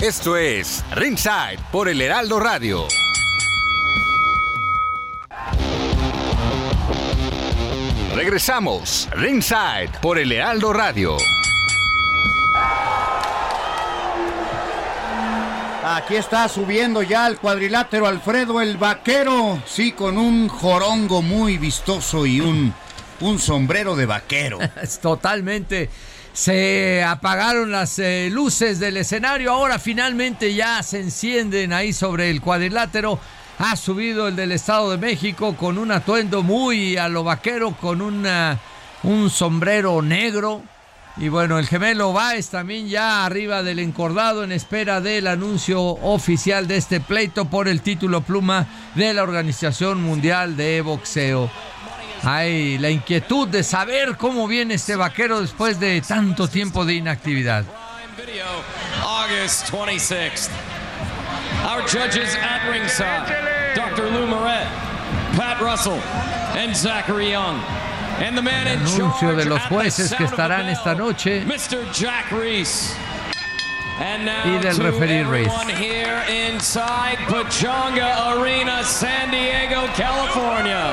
Esto es Ringside por el Heraldo Radio. Regresamos, Ringside por el Heraldo Radio. Aquí está subiendo ya al cuadrilátero Alfredo el vaquero, sí, con un jorongo muy vistoso y un, un sombrero de vaquero. Totalmente se apagaron las eh, luces del escenario, ahora finalmente ya se encienden ahí sobre el cuadrilátero. Ha subido el del Estado de México con un atuendo muy a lo vaquero, con un sombrero negro. Y bueno, el gemelo Baez también ya arriba del encordado en espera del anuncio oficial de este pleito por el título pluma de la Organización Mundial de Boxeo. Hay la inquietud de saber cómo viene este vaquero después de tanto tiempo de inactividad. August 26th. Our judges at ringside, Dr. Lou Moret, Pat Russell, and Zachary Young. And the man in Anuncio de los jueces que estarán esta noche. Mr. Jack Reese. And now y del referee Reese. here inside Pachanga Arena, San Diego, California.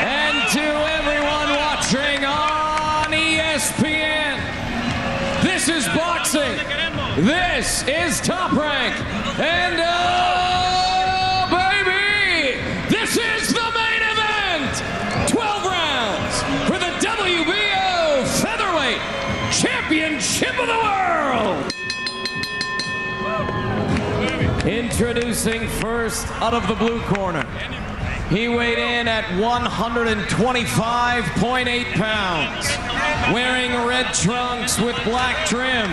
And to everyone watching on ESPN, this is boxing. This is Top Rank. And oh, baby, this is the main event. 12 rounds for the WBO Featherweight Championship of the World. Introducing first out of the blue corner. He weighed in at 125.8 pounds, wearing red trunks with black trim.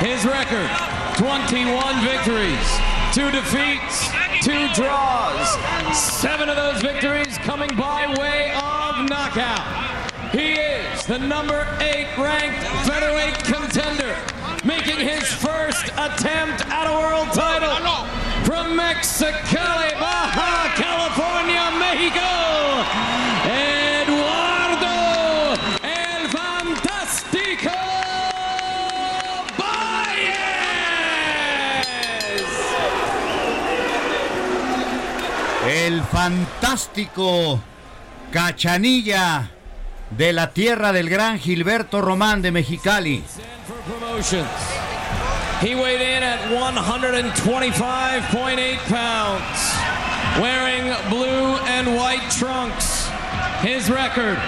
His record 21 victories, two defeats, two draws. Seven of those victories coming by way of knockout. He is the number eight ranked featherweight contender, making his first attempt at a world title from Mexicali, Baja California, Mexico. Fantástico Cachanilla de la tierra del gran Gilberto Román de Mexicali. He weighed in at 125.8 pounds, wearing blue and white trunks. His record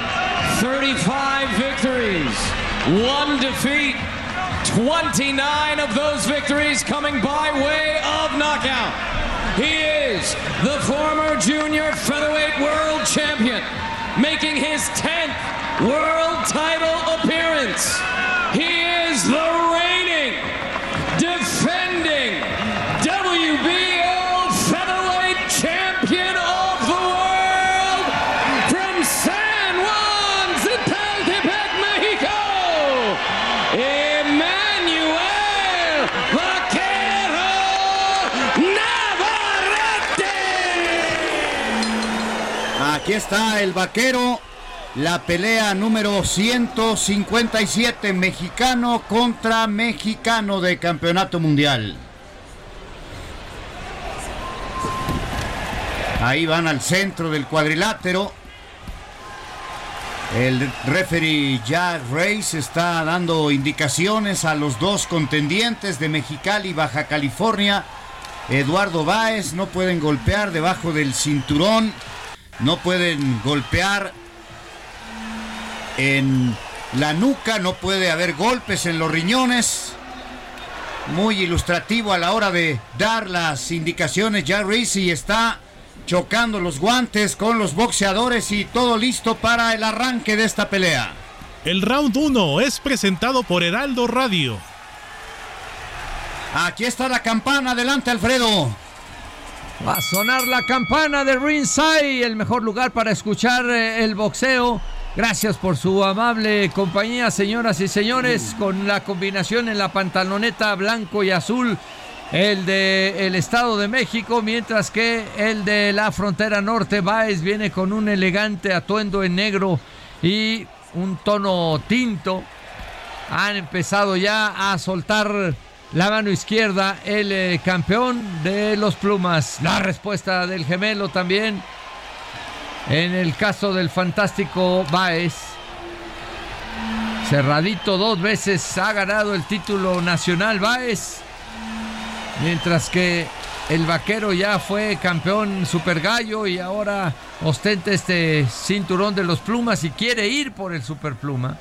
35 victories, one defeat, 29 of those victories coming by way of knockout. He is the former junior featherweight world champion, making his 10th world title appearance. He is the reigning, está el vaquero. La pelea número 157, mexicano contra mexicano de campeonato mundial. Ahí van al centro del cuadrilátero. El referee Jack Race está dando indicaciones a los dos contendientes de Mexicali, Baja California. Eduardo Báez no pueden golpear debajo del cinturón, no pueden golpear en la nuca, no puede haber golpes en los riñones. Muy ilustrativo a la hora de dar las indicaciones. Jack Race está chocando los guantes con los boxeadores y todo listo para el arranque de esta pelea. El round 1 es presentado por Heraldo Radio. Aquí está la campana, adelante Alfredo. Va a sonar la campana de Ringside, el mejor lugar para escuchar eh, el boxeo. Gracias por su amable compañía, señoras y señores, con la combinación en la pantaloneta blanco y azul, el de el Estado de México, mientras que el de la frontera norte, Baez, viene con un elegante atuendo en negro y un tono tinto. Han empezado ya a soltar la mano izquierda el eh, campeón de los plumas. La respuesta del gemelo también. En el caso del fantástico Baez. Cerradito dos veces ha ganado el título nacional Baez. Mientras que el vaquero ya fue campeón super gallo y ahora ostenta este cinturón de los plumas y quiere ir por el super pluma.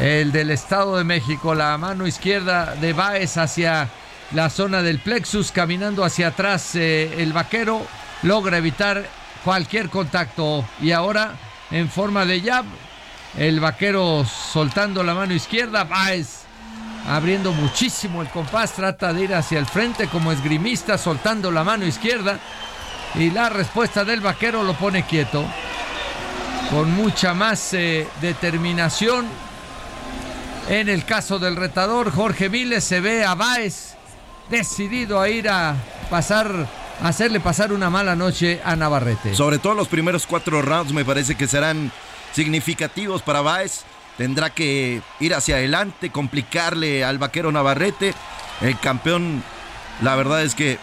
El del Estado de México, la mano izquierda de Baez hacia la zona del plexus, caminando hacia atrás. eh, el vaquero logra evitar cualquier contacto y ahora en forma de jab, el vaquero soltando la mano izquierda, Baez abriendo muchísimo el compás, trata de ir hacia el frente como esgrimista, soltando la mano izquierda y la respuesta del vaquero lo pone quieto, con mucha más eh, determinación. En el caso del retador Jorge Viles se ve a Baez decidido a ir a pasar, a hacerle pasar una mala noche a Navarrete. Sobre todo los primeros cuatro rounds me parece que serán significativos para Baez. Tendrá que ir hacia adelante, complicarle al vaquero Navarrete. El campeón, la verdad es que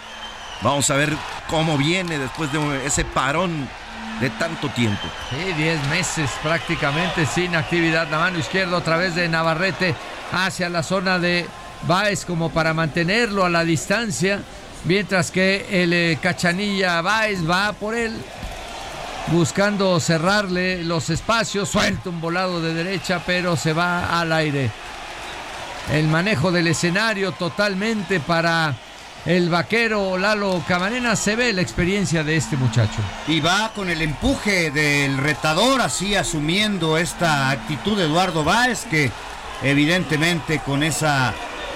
vamos a ver cómo viene después de ese parón de tanto tiempo. Sí, 10 meses prácticamente sin actividad. La mano izquierda otra vez de Navarrete hacia la zona de Baez como para mantenerlo a la distancia. Mientras que el eh, Cachanilla Baez va por él buscando cerrarle los espacios. Suelta un volado de derecha pero se va al aire. El manejo del escenario totalmente para el vaquero Lalo Camarena. Se ve la experiencia de este muchacho. Y va con el empuje del retador, así asumiendo esta actitud de Eduardo Báez, que evidentemente con esa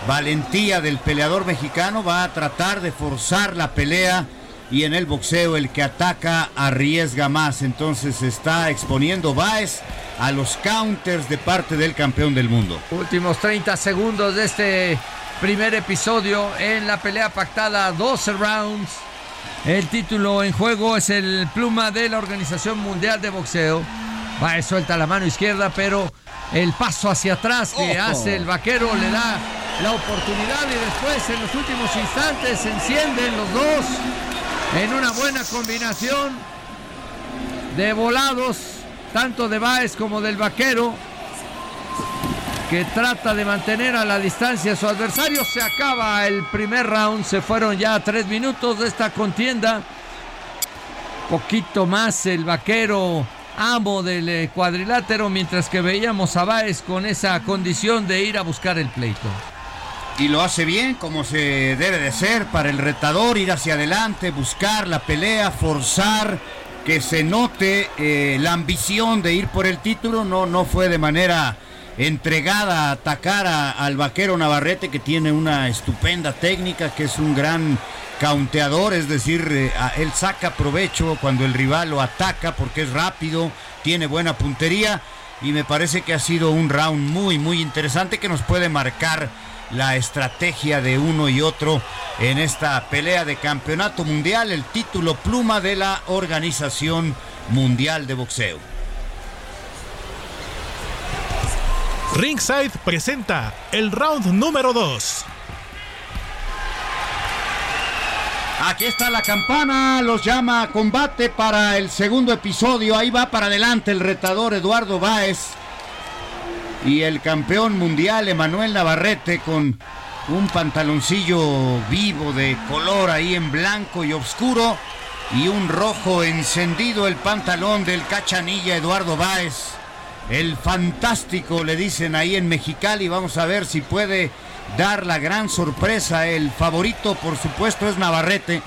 valentía del peleador mexicano, va a tratar de forzar la pelea y en el boxeo el que ataca arriesga más. Entonces se está exponiendo Baez a los counters de parte del campeón del mundo. Últimos 30 segundos de este primer episodio en la pelea pactada, 12 rounds. El título en juego es el pluma de la Organización Mundial de Boxeo. Baez suelta la mano izquierda, pero el paso hacia atrás que hace el vaquero le da la oportunidad y después en los últimos instantes se encienden los dos en una buena combinación de volados, tanto de Baez como del vaquero, que trata de mantener a la distancia a su adversario. Se acaba el primer round, se fueron ya tres minutos de esta contienda. Poquito más el vaquero amo del eh, cuadrilátero, mientras que veíamos a Baez con esa condición de ir a buscar el pleito. Y lo hace bien, como se debe de ser para el retador, ir hacia adelante, buscar la pelea, forzar, que se note eh, la ambición de ir por el título. No, no fue de manera entregada a atacar al vaquero Navarrete, que tiene una estupenda técnica, que es un gran caunteador, es decir, eh, él saca provecho cuando el rival lo ataca porque es rápido, tiene buena puntería y me parece que ha sido un round muy, muy interesante que nos puede marcar la estrategia de uno y otro en esta pelea de campeonato mundial, el título pluma de la Organización Mundial de Boxeo. Ringside presenta el round número 2. Aquí está la campana, los llama a combate para el segundo episodio. Ahí va para adelante el retador Eduardo Báez y el campeón mundial Emanuel Navarrete con un pantaloncillo vivo de color ahí en blanco y oscuro y un rojo encendido el pantalón del cachanilla Eduardo Báez. El fantástico le dicen ahí en Mexicali. Vamos a ver si puede dar la gran sorpresa. El favorito, por supuesto, es Navarrete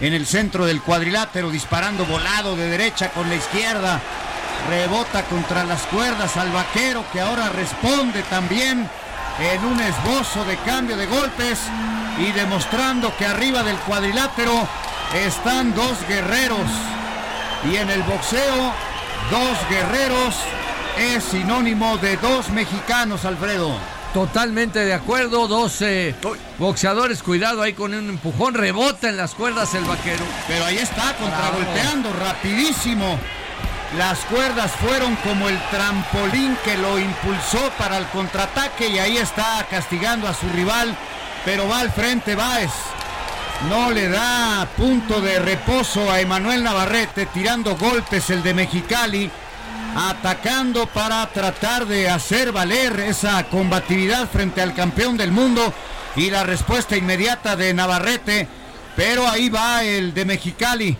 en el centro del cuadrilátero, disparando volado de derecha con la izquierda. Rebota contra las cuerdas al vaquero que ahora responde también en un esbozo de cambio de golpes y demostrando que arriba del cuadrilátero están dos guerreros. Y en el boxeo, dos guerreros es sinónimo de dos mexicanos, Alfredo. Totalmente de acuerdo, 12 boxeadores, cuidado ahí con un empujón, rebota en las cuerdas el vaquero. Pero ahí está, contragolpeando rapidísimo. Las cuerdas fueron como el trampolín que lo impulsó para el contraataque y ahí está castigando a su rival, pero va al frente Báez. No le da punto de reposo a Emanuel Navarrete, tirando golpes el de Mexicali atacando para tratar de hacer valer esa combatividad frente al campeón del mundo y la respuesta inmediata de Navarrete, pero ahí va el de Mexicali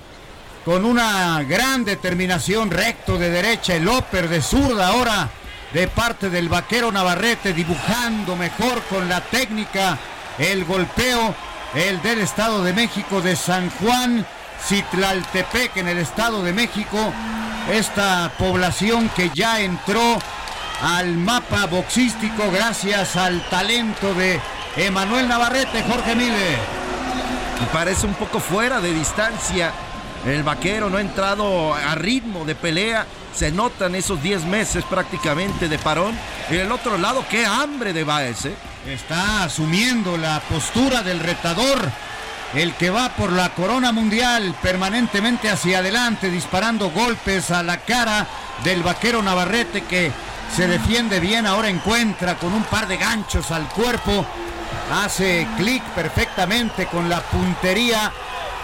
con una gran determinación recto de derecha, el óper de zurda ahora de parte del vaquero Navarrete dibujando mejor con la técnica el golpeo, el del Estado de México de San Juan, Citlaltepec en el Estado de México esta población que ya entró al mapa boxístico gracias al talento de Emanuel Navarrete, Jorge Mille. Me parece un poco fuera de distancia. El vaquero no ha entrado a ritmo de pelea. Se notan esos 10 meses prácticamente de parón. Y el otro lado, qué hambre de Baez. ¿eh? Está asumiendo la postura del retador el que va por la corona mundial permanentemente hacia adelante, disparando golpes a la cara del vaquero Navarrete que se defiende bien, ahora encuentra con un par de ganchos al cuerpo, hace clic perfectamente con la puntería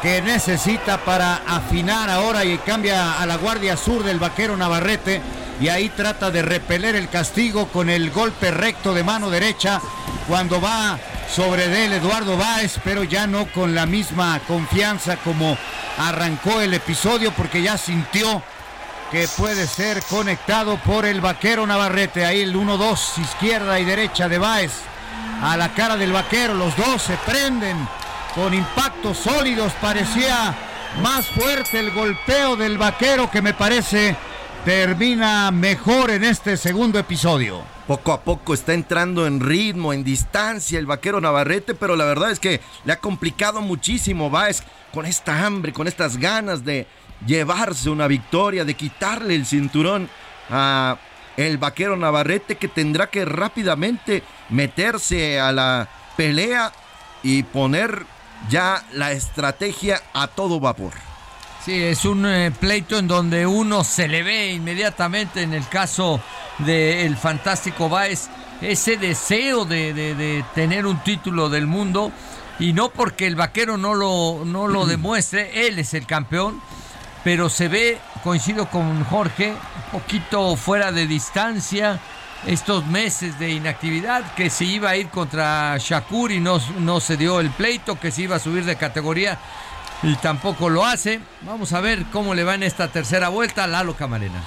que necesita para afinar ahora y cambia a la guardia sur del vaquero Navarrete y ahí trata de repeler el castigo con el golpe recto de mano derecha cuando va sobre él Eduardo Báez, pero ya no con la misma confianza como arrancó el episodio porque ya sintió que puede ser conectado por el vaquero Navarrete. Ahí el 1-2, izquierda y derecha de Báez. A la cara del vaquero, los dos se prenden con impactos sólidos. Parecía más fuerte el golpeo del vaquero que me parece termina mejor en este segundo episodio. Poco a poco está entrando en ritmo, en distancia el vaquero Navarrete, pero la verdad es que le ha complicado muchísimo Baez con esta hambre, con estas ganas de llevarse una victoria, de quitarle el cinturón a el vaquero Navarrete que tendrá que rápidamente meterse a la pelea y poner ya la estrategia a todo vapor. Sí, es un eh, pleito en donde uno se le ve inmediatamente en el caso del fantástico Baez ese deseo de, tener un título del mundo y no porque el vaquero no lo, no lo demuestre, él es el campeón, pero se ve, coincido con Jorge, un poquito fuera de distancia estos meses de inactividad, que se iba a ir contra Shakur y no, no se dio el pleito, que se iba a subir de categoría y tampoco lo hace. Vamos a ver cómo le va en esta tercera vuelta a Lalo Camarena.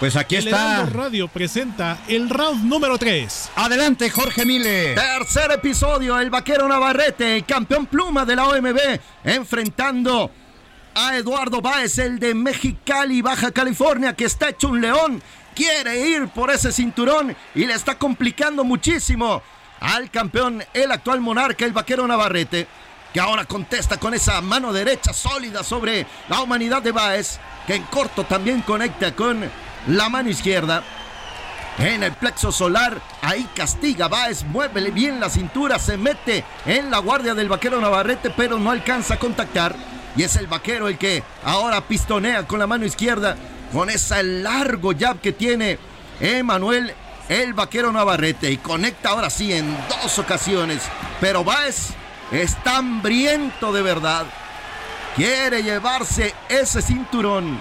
Pues aquí el está. Radio presenta el round número 3. Adelante, Jorge Mile. Tercer episodio, el vaquero Navarrete, campeón pluma de la OMB, enfrentando a Eduardo Báez, el de Mexicali, Baja California, que está hecho un león. Quiere ir por ese cinturón y le está complicando muchísimo al campeón, el actual monarca, el vaquero Navarrete que ahora contesta con esa mano derecha sólida sobre la humanidad de Baez, que en corto también conecta con la mano izquierda. En el plexo solar, ahí castiga Baez, muévele bien la cintura, se mete en la guardia del vaquero Navarrete, pero no alcanza a contactar. Y es el vaquero el que ahora pistonea con la mano izquierda, con ese largo jab que tiene Emanuel, el vaquero Navarrete, y conecta ahora sí en dos ocasiones. Pero Baez Está hambriento de verdad. Quiere llevarse ese cinturón.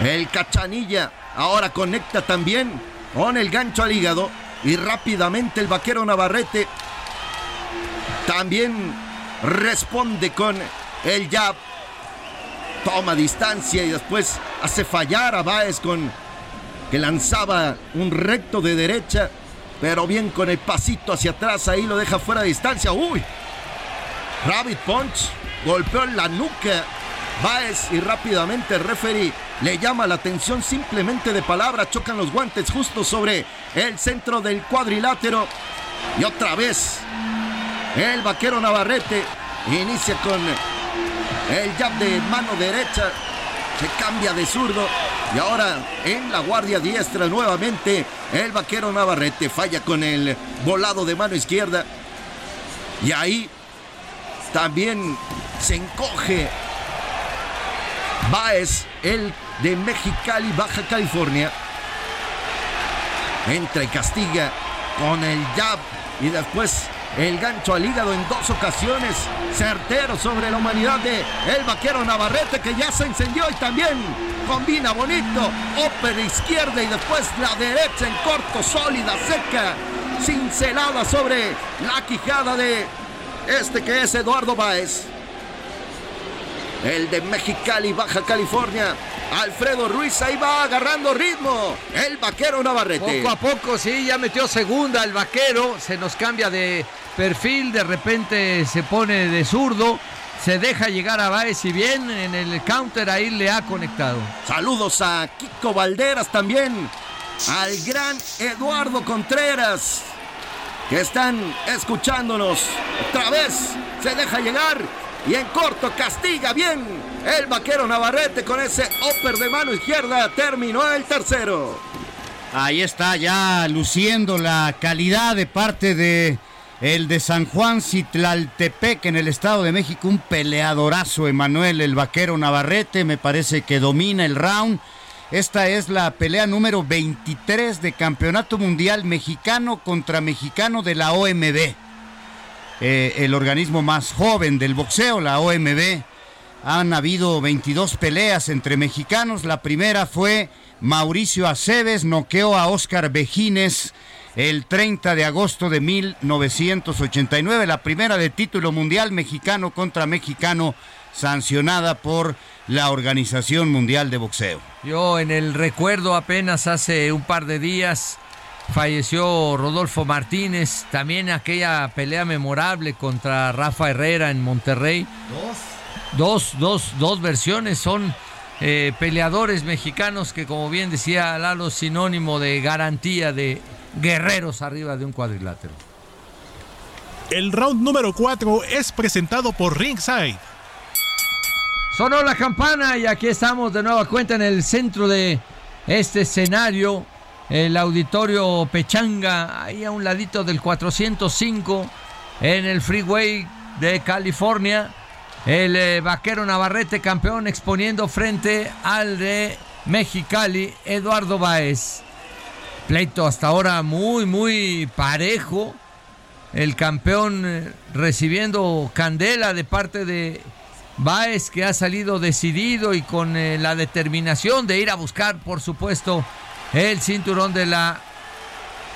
El cachanilla ahora conecta también con el gancho al hígado. Y rápidamente el vaquero Navarrete también responde con el jab. Toma distancia y después hace fallar a Baez con que lanzaba un recto de derecha pero bien con el pasito hacia atrás, ahí lo deja fuera de distancia. ¡Uy! Rabbit Punch golpeó en la nuca. Baez y rápidamente el referee le llama la atención simplemente de palabra. Chocan los guantes justo sobre el centro del cuadrilátero. Y otra vez el vaquero Navarrete inicia con el jab de mano derecha. Se cambia de zurdo y ahora en la guardia diestra nuevamente el vaquero Navarrete falla con el volado de mano izquierda. Y ahí también se encoge Baez, el de Mexicali, Baja California. Entra y castiga con el jab y después el gancho al hígado en dos ocasiones. Certero sobre la humanidad de el vaquero Navarrete que ya se encendió y también combina bonito. Upper izquierda y después la derecha en corto, sólida, seca. Cincelada sobre la quijada de este que es Eduardo Báez. El de Mexicali, Baja California. Alfredo Ruiz ahí va agarrando ritmo. El vaquero Navarrete. Poco a poco, sí, ya metió segunda el vaquero. Se nos cambia de perfil, de repente se pone de zurdo. Se deja llegar a Baez y bien en el counter ahí le ha conectado. Saludos a Kiko Valderas también. Al gran Eduardo Contreras. Que están escuchándonos. Otra vez se deja llegar y en corto castiga bien el vaquero Navarrete con ese upper de mano izquierda. Terminó el tercero. Ahí está ya luciendo la calidad de parte de el de San Juan Citlaltepec en el Estado de México. Un peleadorazo, Emanuel, el vaquero Navarrete. Me parece que domina el round. Esta es la pelea número 23 de Campeonato Mundial Mexicano contra Mexicano de la OMB. Eh, el organismo más joven del boxeo, la OMB. Han habido 22 peleas entre mexicanos. La primera fue Mauricio Aceves, noqueó a Oscar Bejines el 30 de agosto de 1989, la primera de título mundial mexicano contra mexicano sancionada por la Organización Mundial de Boxeo. Yo en el recuerdo apenas hace un par de días falleció Rodolfo Martínez, también aquella pelea memorable contra Rafa Herrera en Monterrey. Dos. Dos, dos, dos versiones son eh, peleadores mexicanos que, como bien decía Lalo, sinónimo de garantía de guerreros arriba de un cuadrilátero. El round número 4 es presentado por Ringside. Sonó la campana y aquí estamos de nueva cuenta en el centro de este escenario. El auditorio Pechanga, ahí a un ladito del 405, en el freeway de California. El eh, vaquero Navarrete campeón exponiendo frente al de Mexicali, Eduardo Baez. Pleito hasta ahora muy, muy parejo. El campeón eh, recibiendo candela de parte de Baez, que ha salido decidido y con eh, la determinación de ir a buscar, por supuesto, el cinturón de la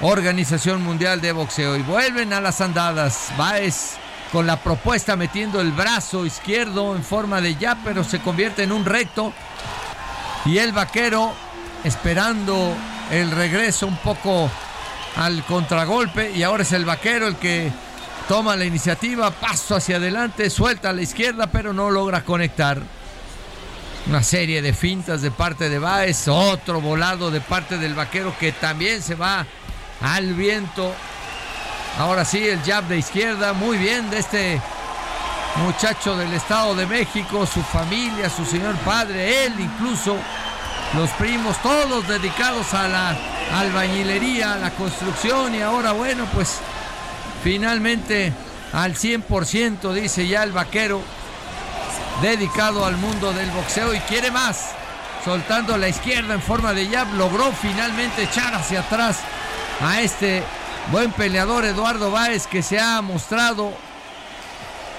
Organización Mundial de Boxeo. Y vuelven a las andadas. Baez con la propuesta metiendo el brazo izquierdo en forma de ya, pero se convierte en un recto. Y el vaquero esperando el regreso un poco al contragolpe. Y ahora es el vaquero el que toma la iniciativa, paso hacia adelante, suelta a la izquierda, pero no logra conectar. Una serie de fintas de parte de Baez, otro volado de parte del vaquero que también se va al viento Ahora sí, el jab de izquierda, muy bien de este muchacho del Estado de México, su familia, su señor padre, él incluso, los primos, todos dedicados a la albañilería, a la construcción y ahora bueno, pues finalmente al 100% dice ya el vaquero, dedicado al mundo del boxeo y quiere más, soltando la izquierda en forma de jab, logró finalmente echar hacia atrás a este Buen peleador Eduardo Báez que se ha mostrado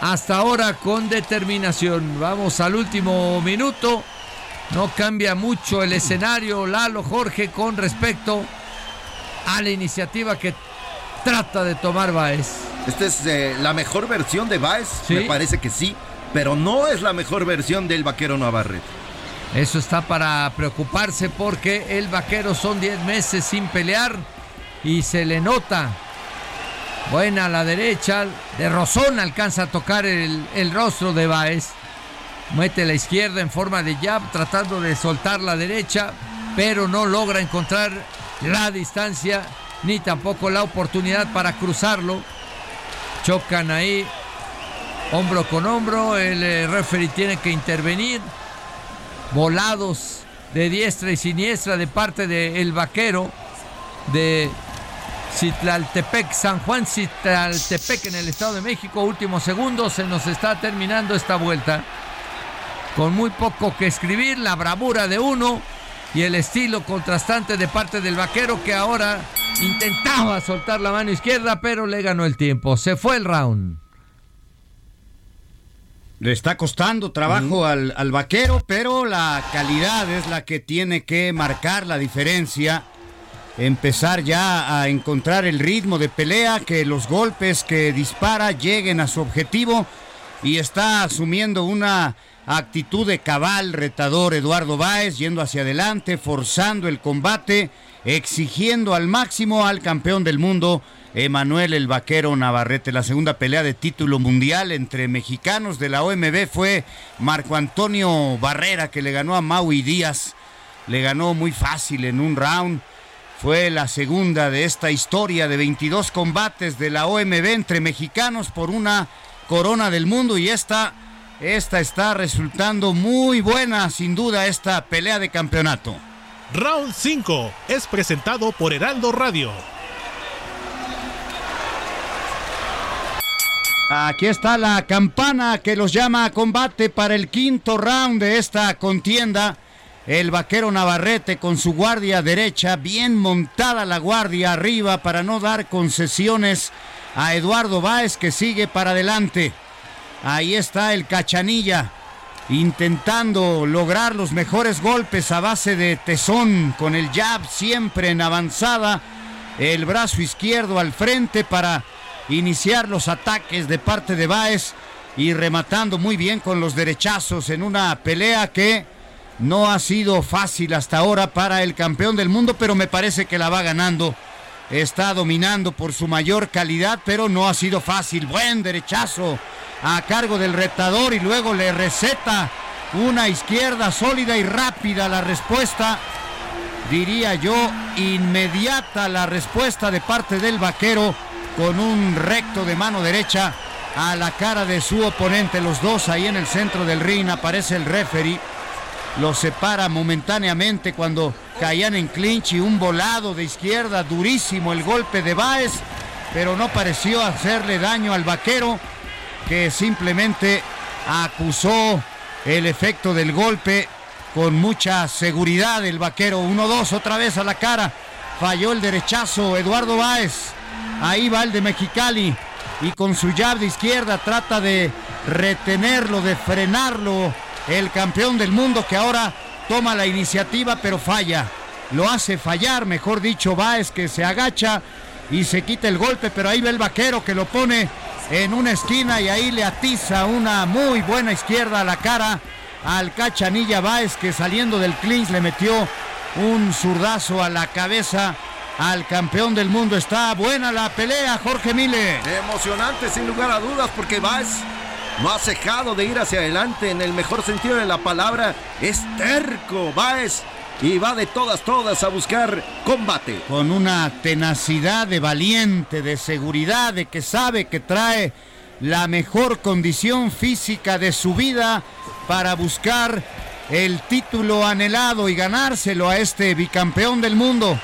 hasta ahora con determinación. Vamos al último minuto. No cambia mucho el escenario Lalo Jorge con respecto a la iniciativa que trata de tomar Báez. ¿Esta es eh, la mejor versión de Báez? Me parece que sí, pero no es la mejor versión del vaquero Navarrete. Eso está para preocuparse porque el vaquero son 10 meses sin pelear y se le nota. Buena a la derecha, de Rosón alcanza a tocar el, rostro de Baez. Mete la izquierda en forma de jab, tratando de soltar la derecha, pero no logra encontrar la distancia ni tampoco la oportunidad para cruzarlo. Chocan ahí hombro con hombro, el eh, referee tiene que intervenir. Volados de diestra y siniestra de parte del vaquero de Citlaltepec, San Juan Citlaltepec en el Estado de México. Último segundo, se nos está terminando esta vuelta. Con muy poco que escribir, la bravura de uno y el estilo contrastante de parte del vaquero que ahora intentaba soltar la mano izquierda, pero le ganó el tiempo. Se fue el round. Le está costando trabajo al, al vaquero, pero la calidad es la que tiene que marcar la diferencia empezar ya a encontrar el ritmo de pelea, que los golpes que dispara lleguen a su objetivo y está asumiendo una actitud de cabal retador Eduardo Báez, yendo hacia adelante, forzando el combate, exigiendo al máximo al campeón del mundo, Emanuel el Vaquero Navarrete. La segunda pelea de título mundial entre mexicanos de la OMB fue Marco Antonio Barrera, que le ganó a Maui Díaz. Le ganó muy fácil en un round fue la segunda de esta historia de 22 combates de la OMB entre mexicanos por una corona del mundo y esta, esta está resultando muy buena, sin duda, esta pelea de campeonato. Round 5 es presentado por Heraldo Radio. Aquí está la campana que los llama a combate para el quinto round de esta contienda el vaquero Navarrete con su guardia derecha, bien montada la guardia arriba para no dar concesiones a Eduardo Báez que sigue para adelante. Ahí está el cachanilla intentando lograr los mejores golpes a base de tesón con el jab siempre en avanzada, el brazo izquierdo al frente para iniciar los ataques de parte de Báez y rematando muy bien con los derechazos en una pelea que no ha sido fácil hasta ahora para el campeón del mundo, pero me parece que la va ganando. Está dominando por su mayor calidad, pero no ha sido fácil. Buen derechazo a cargo del retador y luego le receta Una izquierda sólida y rápida la respuesta. Diría yo, inmediata la respuesta de parte del vaquero con un recto de mano derecha a la cara de su oponente. Los dos ahí en el centro del ring. Aparece el referee. Los separa momentáneamente cuando caían en clinch y un volado de izquierda durísimo el golpe de Baez, pero no pareció hacerle daño al vaquero que simplemente acusó el efecto del golpe con mucha seguridad el vaquero. 1-2 otra vez a la cara. Falló el derechazo Eduardo Báez. Ahí va el de Mexicali y con su llave de izquierda trata de retenerlo, de frenarlo. El campeón del mundo que ahora toma la iniciativa pero falla. Lo hace fallar, mejor dicho, Baez que se agacha y se quita el golpe, pero ahí va el vaquero que lo pone en una esquina y ahí le atiza una muy buena izquierda a la cara al Cachanilla Baez que saliendo del clinch le metió un zurdazo a la cabeza al campeón del mundo. Está buena la pelea, Jorge Mile. Emocionante, sin lugar a dudas, porque Baez no ha cejado de ir hacia adelante en el mejor sentido de la palabra. Es terco, Baez. Y va de todas, todas a buscar combate. Con una tenacidad de valiente, de seguridad, de que sabe que trae la mejor condición física de su vida para buscar el título anhelado y ganárselo a este bicampeón del mundo.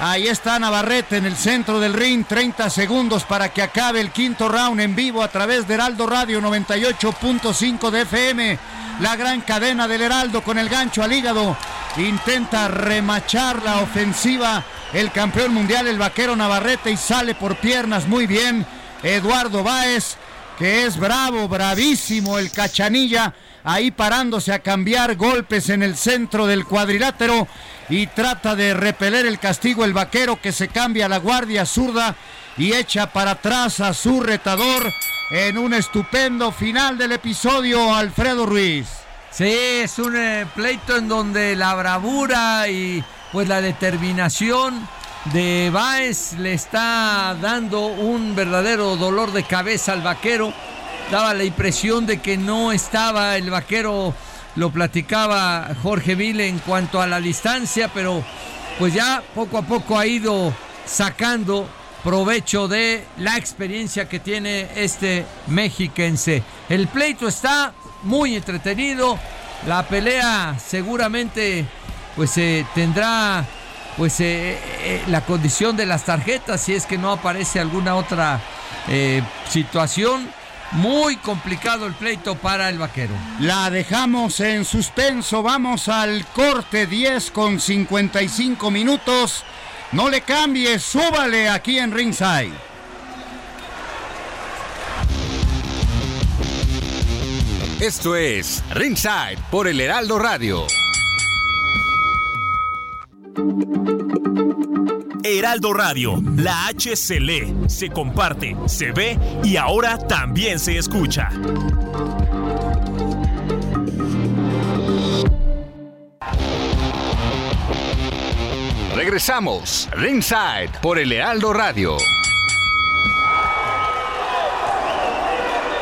Ahí está Navarrete en el centro del ring, 30 segundos para que acabe el quinto round en vivo a través de Heraldo Radio 98.5 de FM. La gran cadena del Heraldo con el gancho al hígado. Intenta remachar la ofensiva el campeón mundial, el vaquero Navarrete, y sale por piernas muy bien. Eduardo Báez, que es bravo, bravísimo el cachanilla ahí parándose a cambiar golpes en el centro del cuadrilátero y trata de repeler el castigo el vaquero que se cambia la guardia zurda y echa para atrás a su retador en un estupendo final del episodio Alfredo Ruiz. Sí, es un eh, pleito en donde la bravura y pues la determinación de Baez le está dando un verdadero dolor de cabeza al vaquero daba la impresión de que no estaba el vaquero, lo platicaba Jorge Vile en cuanto a la distancia, pero pues ya poco a poco ha ido sacando provecho de la experiencia que tiene este mexiquense. El pleito está muy entretenido, la pelea seguramente pues eh, tendrá pues eh, eh, la condición de las tarjetas si es que no aparece alguna otra situación muy complicado el pleito para el vaquero. La dejamos en suspenso. Vamos al corte 10 con 55 minutos. No le cambie, súbale aquí en Ringside. Esto es Ringside por el Heraldo Radio. Heraldo Radio, la H se lee, se comparte, se ve y ahora también se escucha. Regresamos, Ringside por el Heraldo Radio.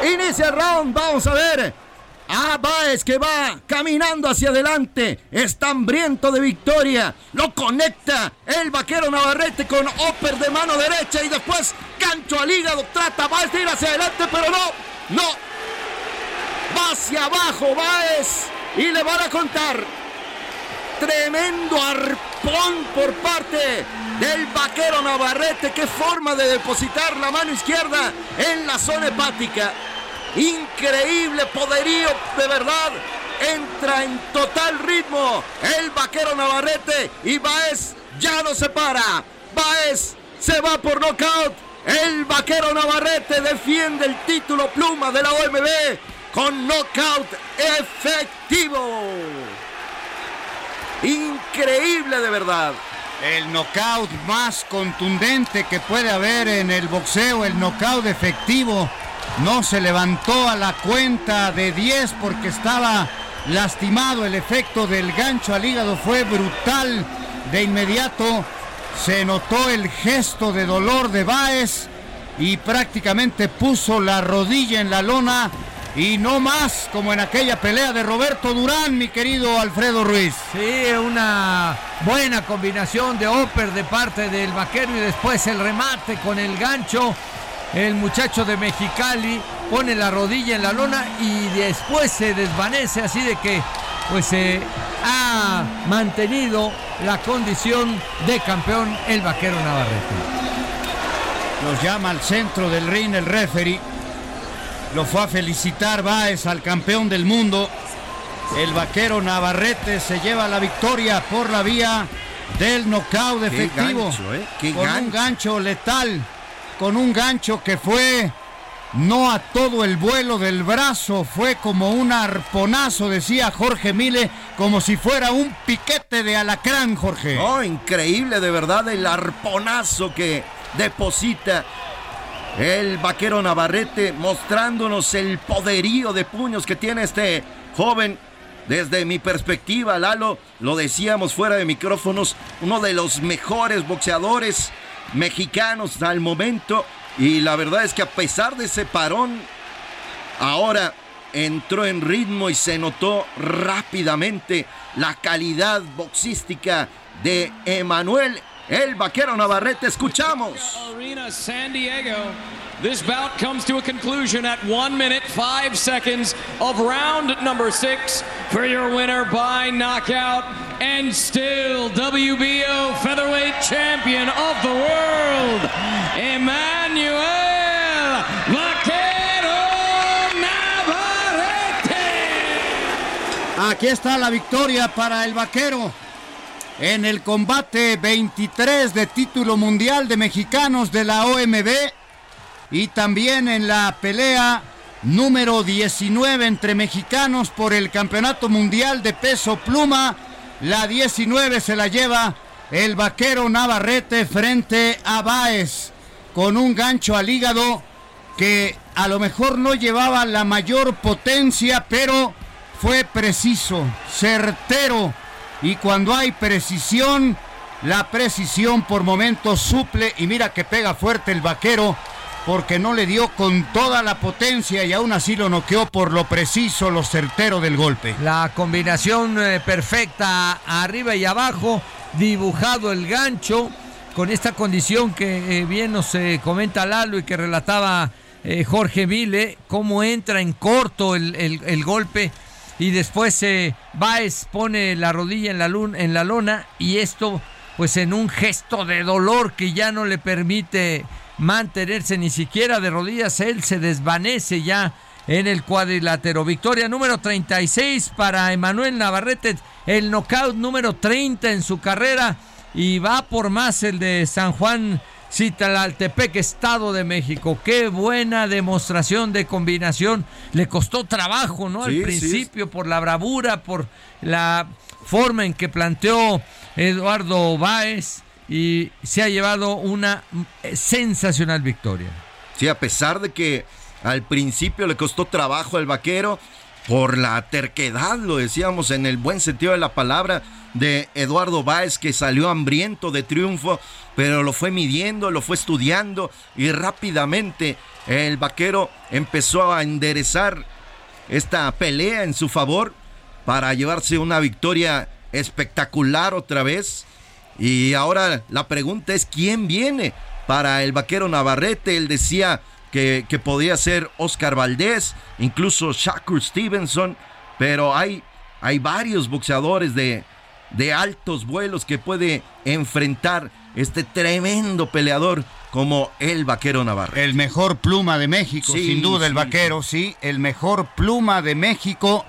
Inicia el round, vamos a ver Ah, Baez que va caminando hacia adelante. Está hambriento de victoria. Lo conecta el vaquero Navarrete con upper de mano derecha y después gancho al hígado. Trata Baez de ir hacia adelante, pero no, no. Va hacia abajo Baez y le van a contar. Tremendo arpón por parte del vaquero Navarrete. Qué forma de depositar la mano izquierda en la zona hepática. Increíble poderío, de verdad. Entra en total ritmo el vaquero Navarrete y Baez ya no se para. Baez se va por nocaut. El vaquero Navarrete defiende el título pluma de la OMB con knockout efectivo. Increíble de verdad. El knockout más contundente que puede haber en el boxeo, el knockout efectivo no se levantó a la cuenta de 10 porque estaba lastimado. El efecto del gancho al hígado fue brutal. De inmediato se notó el gesto de dolor de Baez y prácticamente puso la rodilla en la lona y no más como en aquella pelea de Roberto Durán, mi querido Alfredo Ruiz. Sí, una buena combinación de upper de parte del vaquero y después el remate con el gancho. El muchacho de Mexicali pone la rodilla en la lona y después se desvanece así de que pues se ha mantenido la condición de campeón el vaquero Navarrete. Los llama al centro del ring el referee lo fue a felicitar Báez al campeón del mundo. El vaquero Navarrete se lleva la victoria por la vía del knockout efectivo. ¿eh? con un gancho letal. Con un gancho que fue no a todo el vuelo del brazo, fue como un arponazo, decía Jorge Mile, como si fuera un piquete de alacrán, Jorge. Oh, increíble de verdad el arponazo que deposita el vaquero Navarrete mostrándonos el poderío de puños que tiene este joven. Desde mi perspectiva, Lalo, lo decíamos fuera de micrófonos, uno de los mejores boxeadores mexicanos al momento. Y la verdad es que a pesar de ese parón, ahora entró en ritmo y se notó rápidamente la calidad boxística de Emanuel el vaquero Navarrete, escuchamos. Arena San Diego. This bout comes to a conclusion at 1 minute 5 seconds of round number 6 for your winner by knockout and still WBO featherweight champion of the world, Emmanuel Vaquero Navarrete. Aquí está la victoria para el vaquero en el combate 23 de título mundial de mexicanos de la OMB y también en la pelea número 19 entre mexicanos por el Campeonato Mundial de Peso Pluma. La 19 se la lleva el vaquero Navarrete frente a Baez con un gancho al hígado que a lo mejor no llevaba la mayor potencia, pero fue preciso, certero y cuando hay precisión, la precisión por momentos suple y mira que pega fuerte el vaquero porque no le dio con toda la potencia y aún así lo noqueó por lo preciso, lo certero del golpe. La combinación eh, perfecta arriba y abajo, dibujado el gancho con esta condición que eh, bien nos eh, comenta Lalo y que relataba Jorge Vile, cómo entra en corto el, el golpe y después Baez pone la rodilla en la, luna, en la lona y esto pues en un gesto de dolor que ya no le permite mantenerse ni siquiera de rodillas, él se desvanece ya en el cuadrilátero. Victoria número 36 para Emanuel Navarrete, el knockout número 30 en su carrera y va por más el de San Juan Citaltepec, Estado de México. Qué buena demostración de combinación. Le costó trabajo, ¿no? Al principio, por la bravura, por la forma en que planteó Eduardo Báez y se ha llevado una sensacional victoria. Sí, a pesar de que al principio le costó trabajo al vaquero, por la terquedad, lo decíamos en el buen sentido de la palabra, de Eduardo Báez, que salió hambriento de triunfo, pero lo fue midiendo, lo fue estudiando y rápidamente el vaquero empezó a enderezar esta pelea en su favor para llevarse una victoria espectacular otra vez. Y ahora la pregunta es, ¿quién viene para el vaquero Navarrete? Él decía que, que podía ser Oscar Valdés, incluso Shakur Stevenson, pero hay, hay varios boxeadores de, de altos vuelos que puede enfrentar este tremendo peleador como el vaquero Navarro. El mejor pluma de México, sin duda el vaquero, sí. el mejor pluma de México.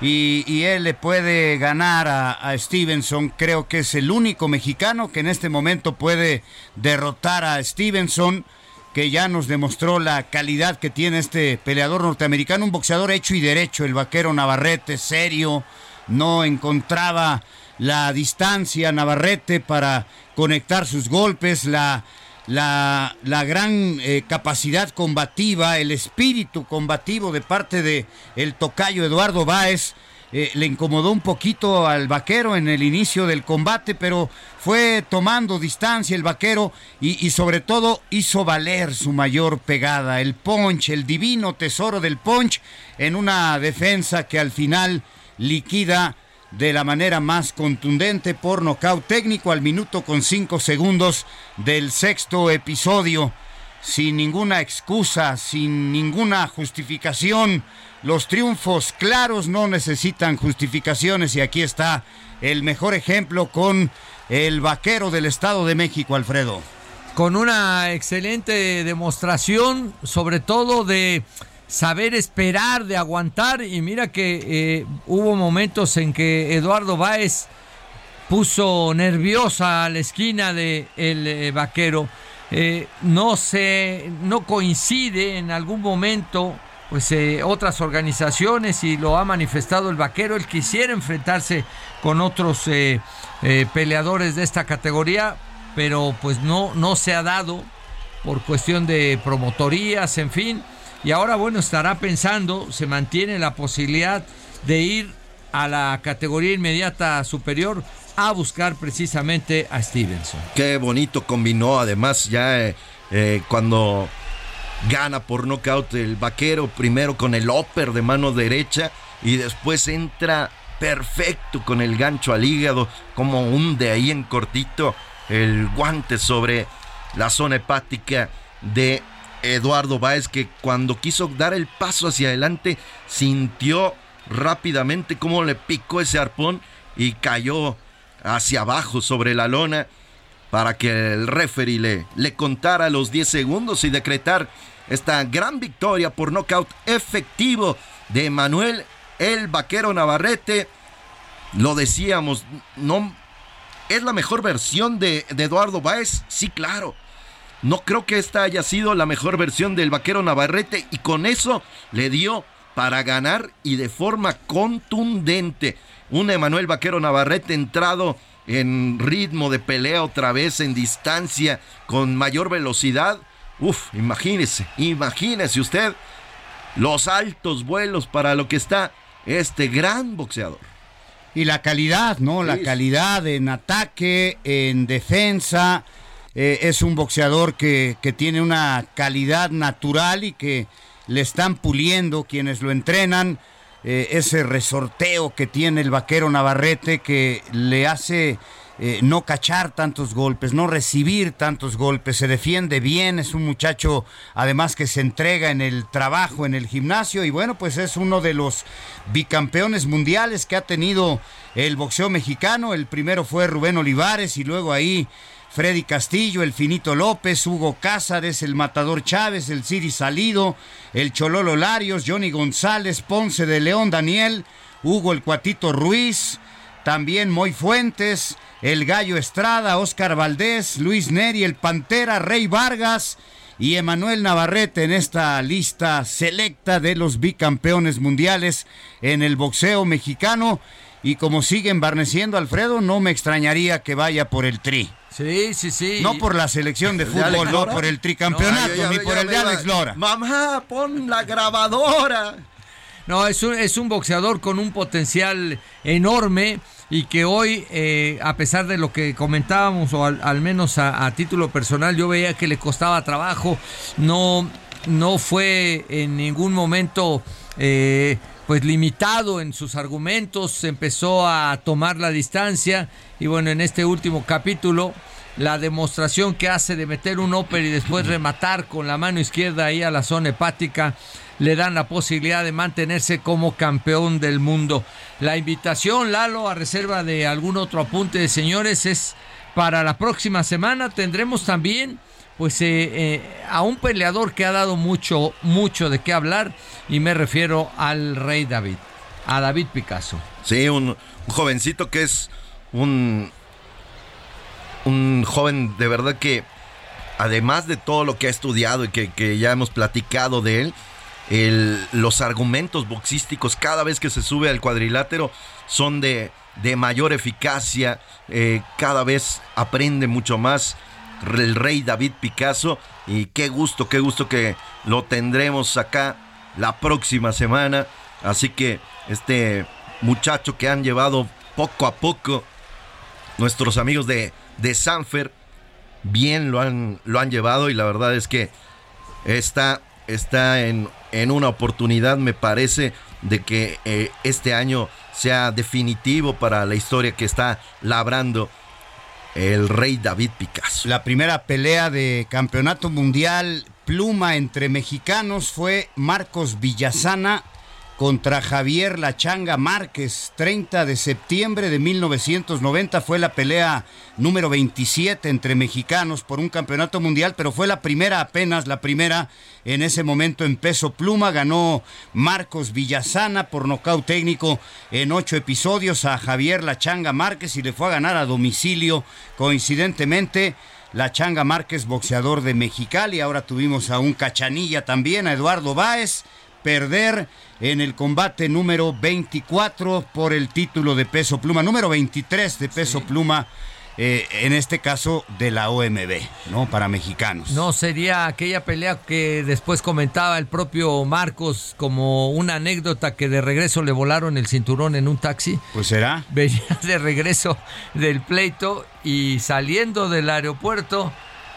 Y, él le puede ganar a, a, Stevenson. Creo que es el único mexicano que en este momento puede derrotar a Stevenson, que ya nos demostró la calidad que tiene este peleador norteamericano, un boxeador hecho y derecho, el vaquero Navarrete, serio, no encontraba la distancia Navarrete para conectar sus golpes, la, la, la gran eh, capacidad combativa, el espíritu combativo de parte de el tocayo Eduardo Báez. eh, le incomodó un poquito al vaquero en el inicio del combate, pero fue tomando distancia el vaquero y, y, sobre todo hizo valer su mayor pegada, el punch, el divino tesoro del punch en una defensa que al final liquida de la manera más contundente por nocaut técnico al minuto con cinco segundos del sexto episodio. Sin ninguna excusa, sin ninguna justificación. Los triunfos claros no necesitan justificaciones y aquí está el mejor ejemplo con el vaquero del Estado de México, Alfredo. Con una excelente demostración, sobre todo de saber esperar, de aguantar. Y mira que eh, hubo momentos en que Eduardo Báez puso nerviosa a la esquina del de eh, vaquero. Eh, no se, no coincide en algún momento pues otras organizaciones y lo ha manifestado el vaquero, él quisiera enfrentarse con otros peleadores de esta categoría, pero pues no, no se ha dado por cuestión de promotorías, en fin. Y ahora, bueno, estará pensando, se mantiene la posibilidad de ir a la categoría inmediata superior a buscar precisamente a Stevenson. Qué bonito combinó, además, ya eh, eh, cuando gana por nocaut el vaquero, primero con el upper de mano derecha y después entra perfecto con el gancho al hígado, como hunde ahí en cortito el guante sobre la zona hepática de Eduardo Báez que cuando quiso dar el paso hacia adelante sintió rápidamente cómo le picó ese arpón y cayó hacia abajo sobre la lona para que el referee le, contara los 10 segundos y decretar esta gran victoria por nocaut efectivo de Manuel el Vaquero Navarrete. Lo decíamos, no es la mejor versión de, de Eduardo Báez, sí, claro no creo que esta haya sido la mejor versión del vaquero Navarrete y con eso le dio para ganar y de forma contundente. Un Emanuel Vaquero Navarrete entrado en ritmo de pelea otra vez en distancia con mayor velocidad. Uf, imagínese, imagínese usted los altos vuelos para lo que está este gran boxeador. Y la calidad, ¿no? La calidad en ataque, en defensa, eh, es un boxeador que, que tiene una calidad natural y que le están puliendo quienes lo entrenan. Eh, ese resorteo que tiene el vaquero Navarrete que le hace eh, no cachar tantos golpes, no recibir tantos golpes, se defiende bien, es un muchacho además que se entrega en el trabajo, en el gimnasio y bueno, pues es uno de los bicampeones mundiales que ha tenido el boxeo mexicano, el primero fue Rubén Olivares y luego ahí Freddy Castillo, el Finito López, Hugo Cázares, el Matador Chávez, el Siri Salido, el Chololo Larios, Johnny González, Ponce de León, Daniel, Hugo el Cuatito Ruiz, también Moy Fuentes, el Gallo Estrada, Oscar Valdés, Luis Neri, el Pantera, Rey Vargas y Emanuel Navarrete en esta lista selecta de los bicampeones mundiales en el boxeo mexicano. Y como sigue embarneciendo Alfredo, no me extrañaría que vaya por el tri. Sí, sí, sí. No por la selección de fútbol, no por el tricampeonato, ni por el de Alex Lora. Mamá, pon la grabadora. No, es un, es un boxeador con un potencial enorme y que hoy, eh, a pesar de lo que comentábamos, o al, menos a, título personal, yo veía que le costaba trabajo, no, no fue en ningún momento eh, pues limitado en sus argumentos, empezó a tomar la distancia y bueno, en este último capítulo, la demostración que hace de meter un upper y después rematar con la mano izquierda ahí a la zona hepática, le dan la posibilidad de mantenerse como campeón del mundo. La invitación, Lalo, a reserva de algún otro apunte de señores, es para la próxima semana. Tendremos también pues eh, eh, a un peleador que ha dado mucho, mucho de qué hablar y me refiero al rey David, a David Picasso. Sí, un, jovencito que es un, un joven de verdad que además de todo lo que ha estudiado y que, ya hemos platicado de él, los argumentos boxísticos cada vez que se sube al cuadrilátero son de, de mayor eficacia, eh, cada vez aprende mucho más el rey David Picasso. Y qué gusto, qué gusto que lo tendremos acá la próxima semana. Así que este muchacho que han llevado poco a poco nuestros amigos de, de Sanfer. Bien lo han, lo han llevado y la verdad es que está, está en, en una oportunidad, me parece, de que eh, este año sea definitivo para la historia que está labrando el rey David Picasso. La primera pelea de campeonato mundial pluma entre mexicanos fue Marcos Villasana contra Javier La Changa Márquez. 30 de septiembre de 1990 fue la pelea número 27 entre mexicanos por un campeonato mundial, pero fue la primera apenas, la primera en ese momento en peso pluma. Ganó Marcos Villasana por nocaut técnico en ocho episodios a Javier La Changa Márquez y le fue a ganar a domicilio coincidentemente. La Changa Márquez, boxeador de Mexicali. Ahora tuvimos a un cachanilla también, a Eduardo Báez perder en el combate número 24 por el título de peso pluma, número 23 de peso pluma. Eh, en este caso de la OMB, ¿no? Para mexicanos. No, sería aquella pelea que después comentaba el propio Marcos como una anécdota que de regreso le volaron el cinturón en un taxi. Pues será. Venía de regreso del pleito y saliendo del aeropuerto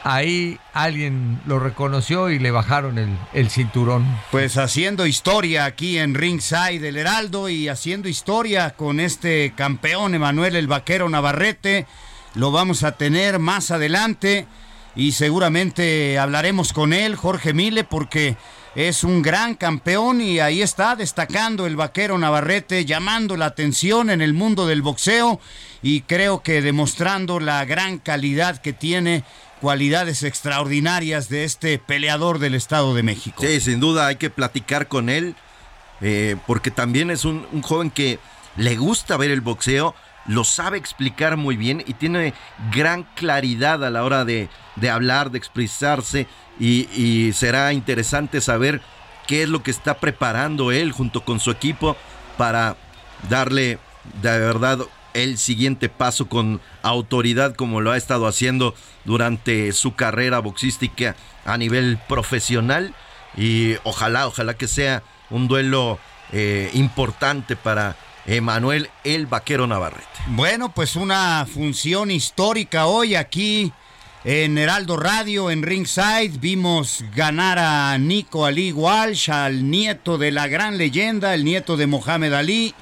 ahí alguien lo reconoció y le bajaron el, cinturón. Pues haciendo historia aquí en Ringside del Heraldo y haciendo historia con este campeón Emanuel el Vaquero Navarrete. Lo vamos a tener más adelante y seguramente hablaremos con él, Jorge Mile, porque es un gran campeón y ahí está destacando el vaquero Navarrete, llamando la atención en el mundo del boxeo y creo que demostrando la gran calidad que tiene cualidades extraordinarias de este peleador del Estado de México. Sí, sin duda hay que platicar con él, eh, porque también es un, joven que le gusta ver el boxeo, lo sabe explicar muy bien y tiene gran claridad a la hora de, hablar, de expresarse y, y será interesante saber qué es lo que está preparando él junto con su equipo para darle de verdad el siguiente paso con autoridad como lo ha estado haciendo durante su carrera boxística a nivel profesional. Y ojalá, ojalá que sea un duelo eh, importante para Emanuel el Vaquero Navarrete. Bueno, pues una función histórica hoy aquí en Heraldo Radio, en Ringside, vimos ganar a Nico Ali Walsh, al nieto de la gran leyenda, el nieto de Mohamed Ali,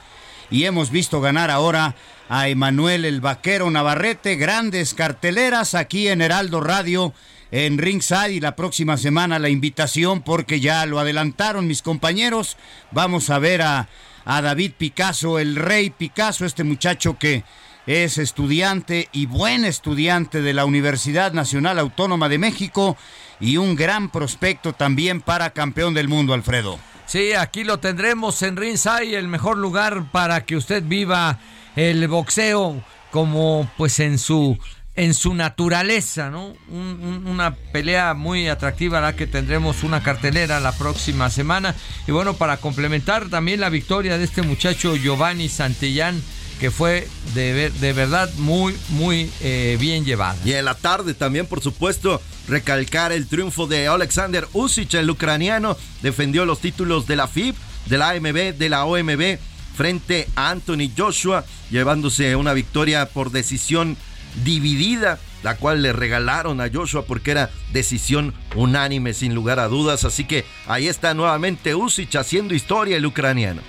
y hemos visto ganar ahora a Emanuel el Vaquero Navarrete. Grandes carteleras aquí en Heraldo Radio en Ringside y la próxima semana la invitación porque ya lo adelantaron mis compañeros. Vamos a ver a, a David Picasso, el rey Picasso, este muchacho que es estudiante y buen estudiante de la Universidad Nacional Autónoma de México y un gran prospecto también para campeón del mundo, Alfredo. Sí, aquí lo tendremos en Ringside, el mejor lugar para que usted viva el boxeo como pues en su en su naturaleza, ¿no? una pelea muy atractiva la que tendremos una cartelera la próxima semana. Y bueno, para complementar también la victoria de este muchacho Giovanni Santillán, que fue de, de verdad muy, muy eh, bien llevada. Y en la tarde también, por supuesto, recalcar el triunfo de Alexander Usyk, el ucraniano, defendió los títulos de la FIB, de la AMB, de la OMB frente a Anthony Joshua, llevándose una victoria por decisión dividida, la cual le regalaron a Joshua porque era decisión unánime sin lugar a dudas. Así que ahí está nuevamente Usyk haciendo historia el ucraniano.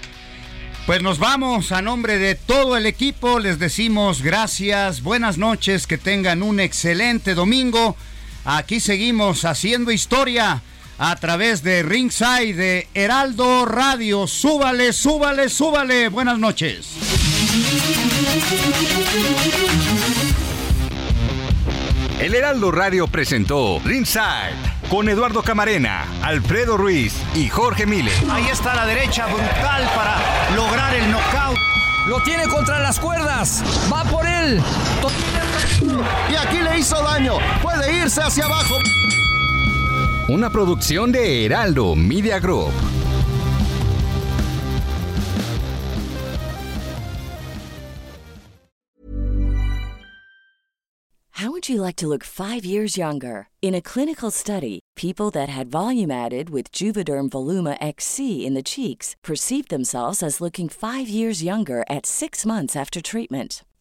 Pues nos vamos a nombre de todo el equipo, les decimos gracias, buenas noches, que tengan un excelente domingo. Aquí seguimos haciendo historia a través de Ringside de Heraldo Radio. Súbale, súbale, súbale. Buenas noches. El Heraldo Radio presentó Ringside con Eduardo Camarena, Alfredo Ruiz y Jorge Mile. Ahí está la derecha brutal para lograr el knockout. Lo tiene contra las cuerdas. Va por él. Y aquí le hizo daño. Puede irse hacia abajo. Una producción de Heraldo Media Group. How would you like to look five years younger? In a clinical study, people that had volume added with Juvederm Voluma XC in the cheeks perceived themselves as looking five years younger at six months after treatment.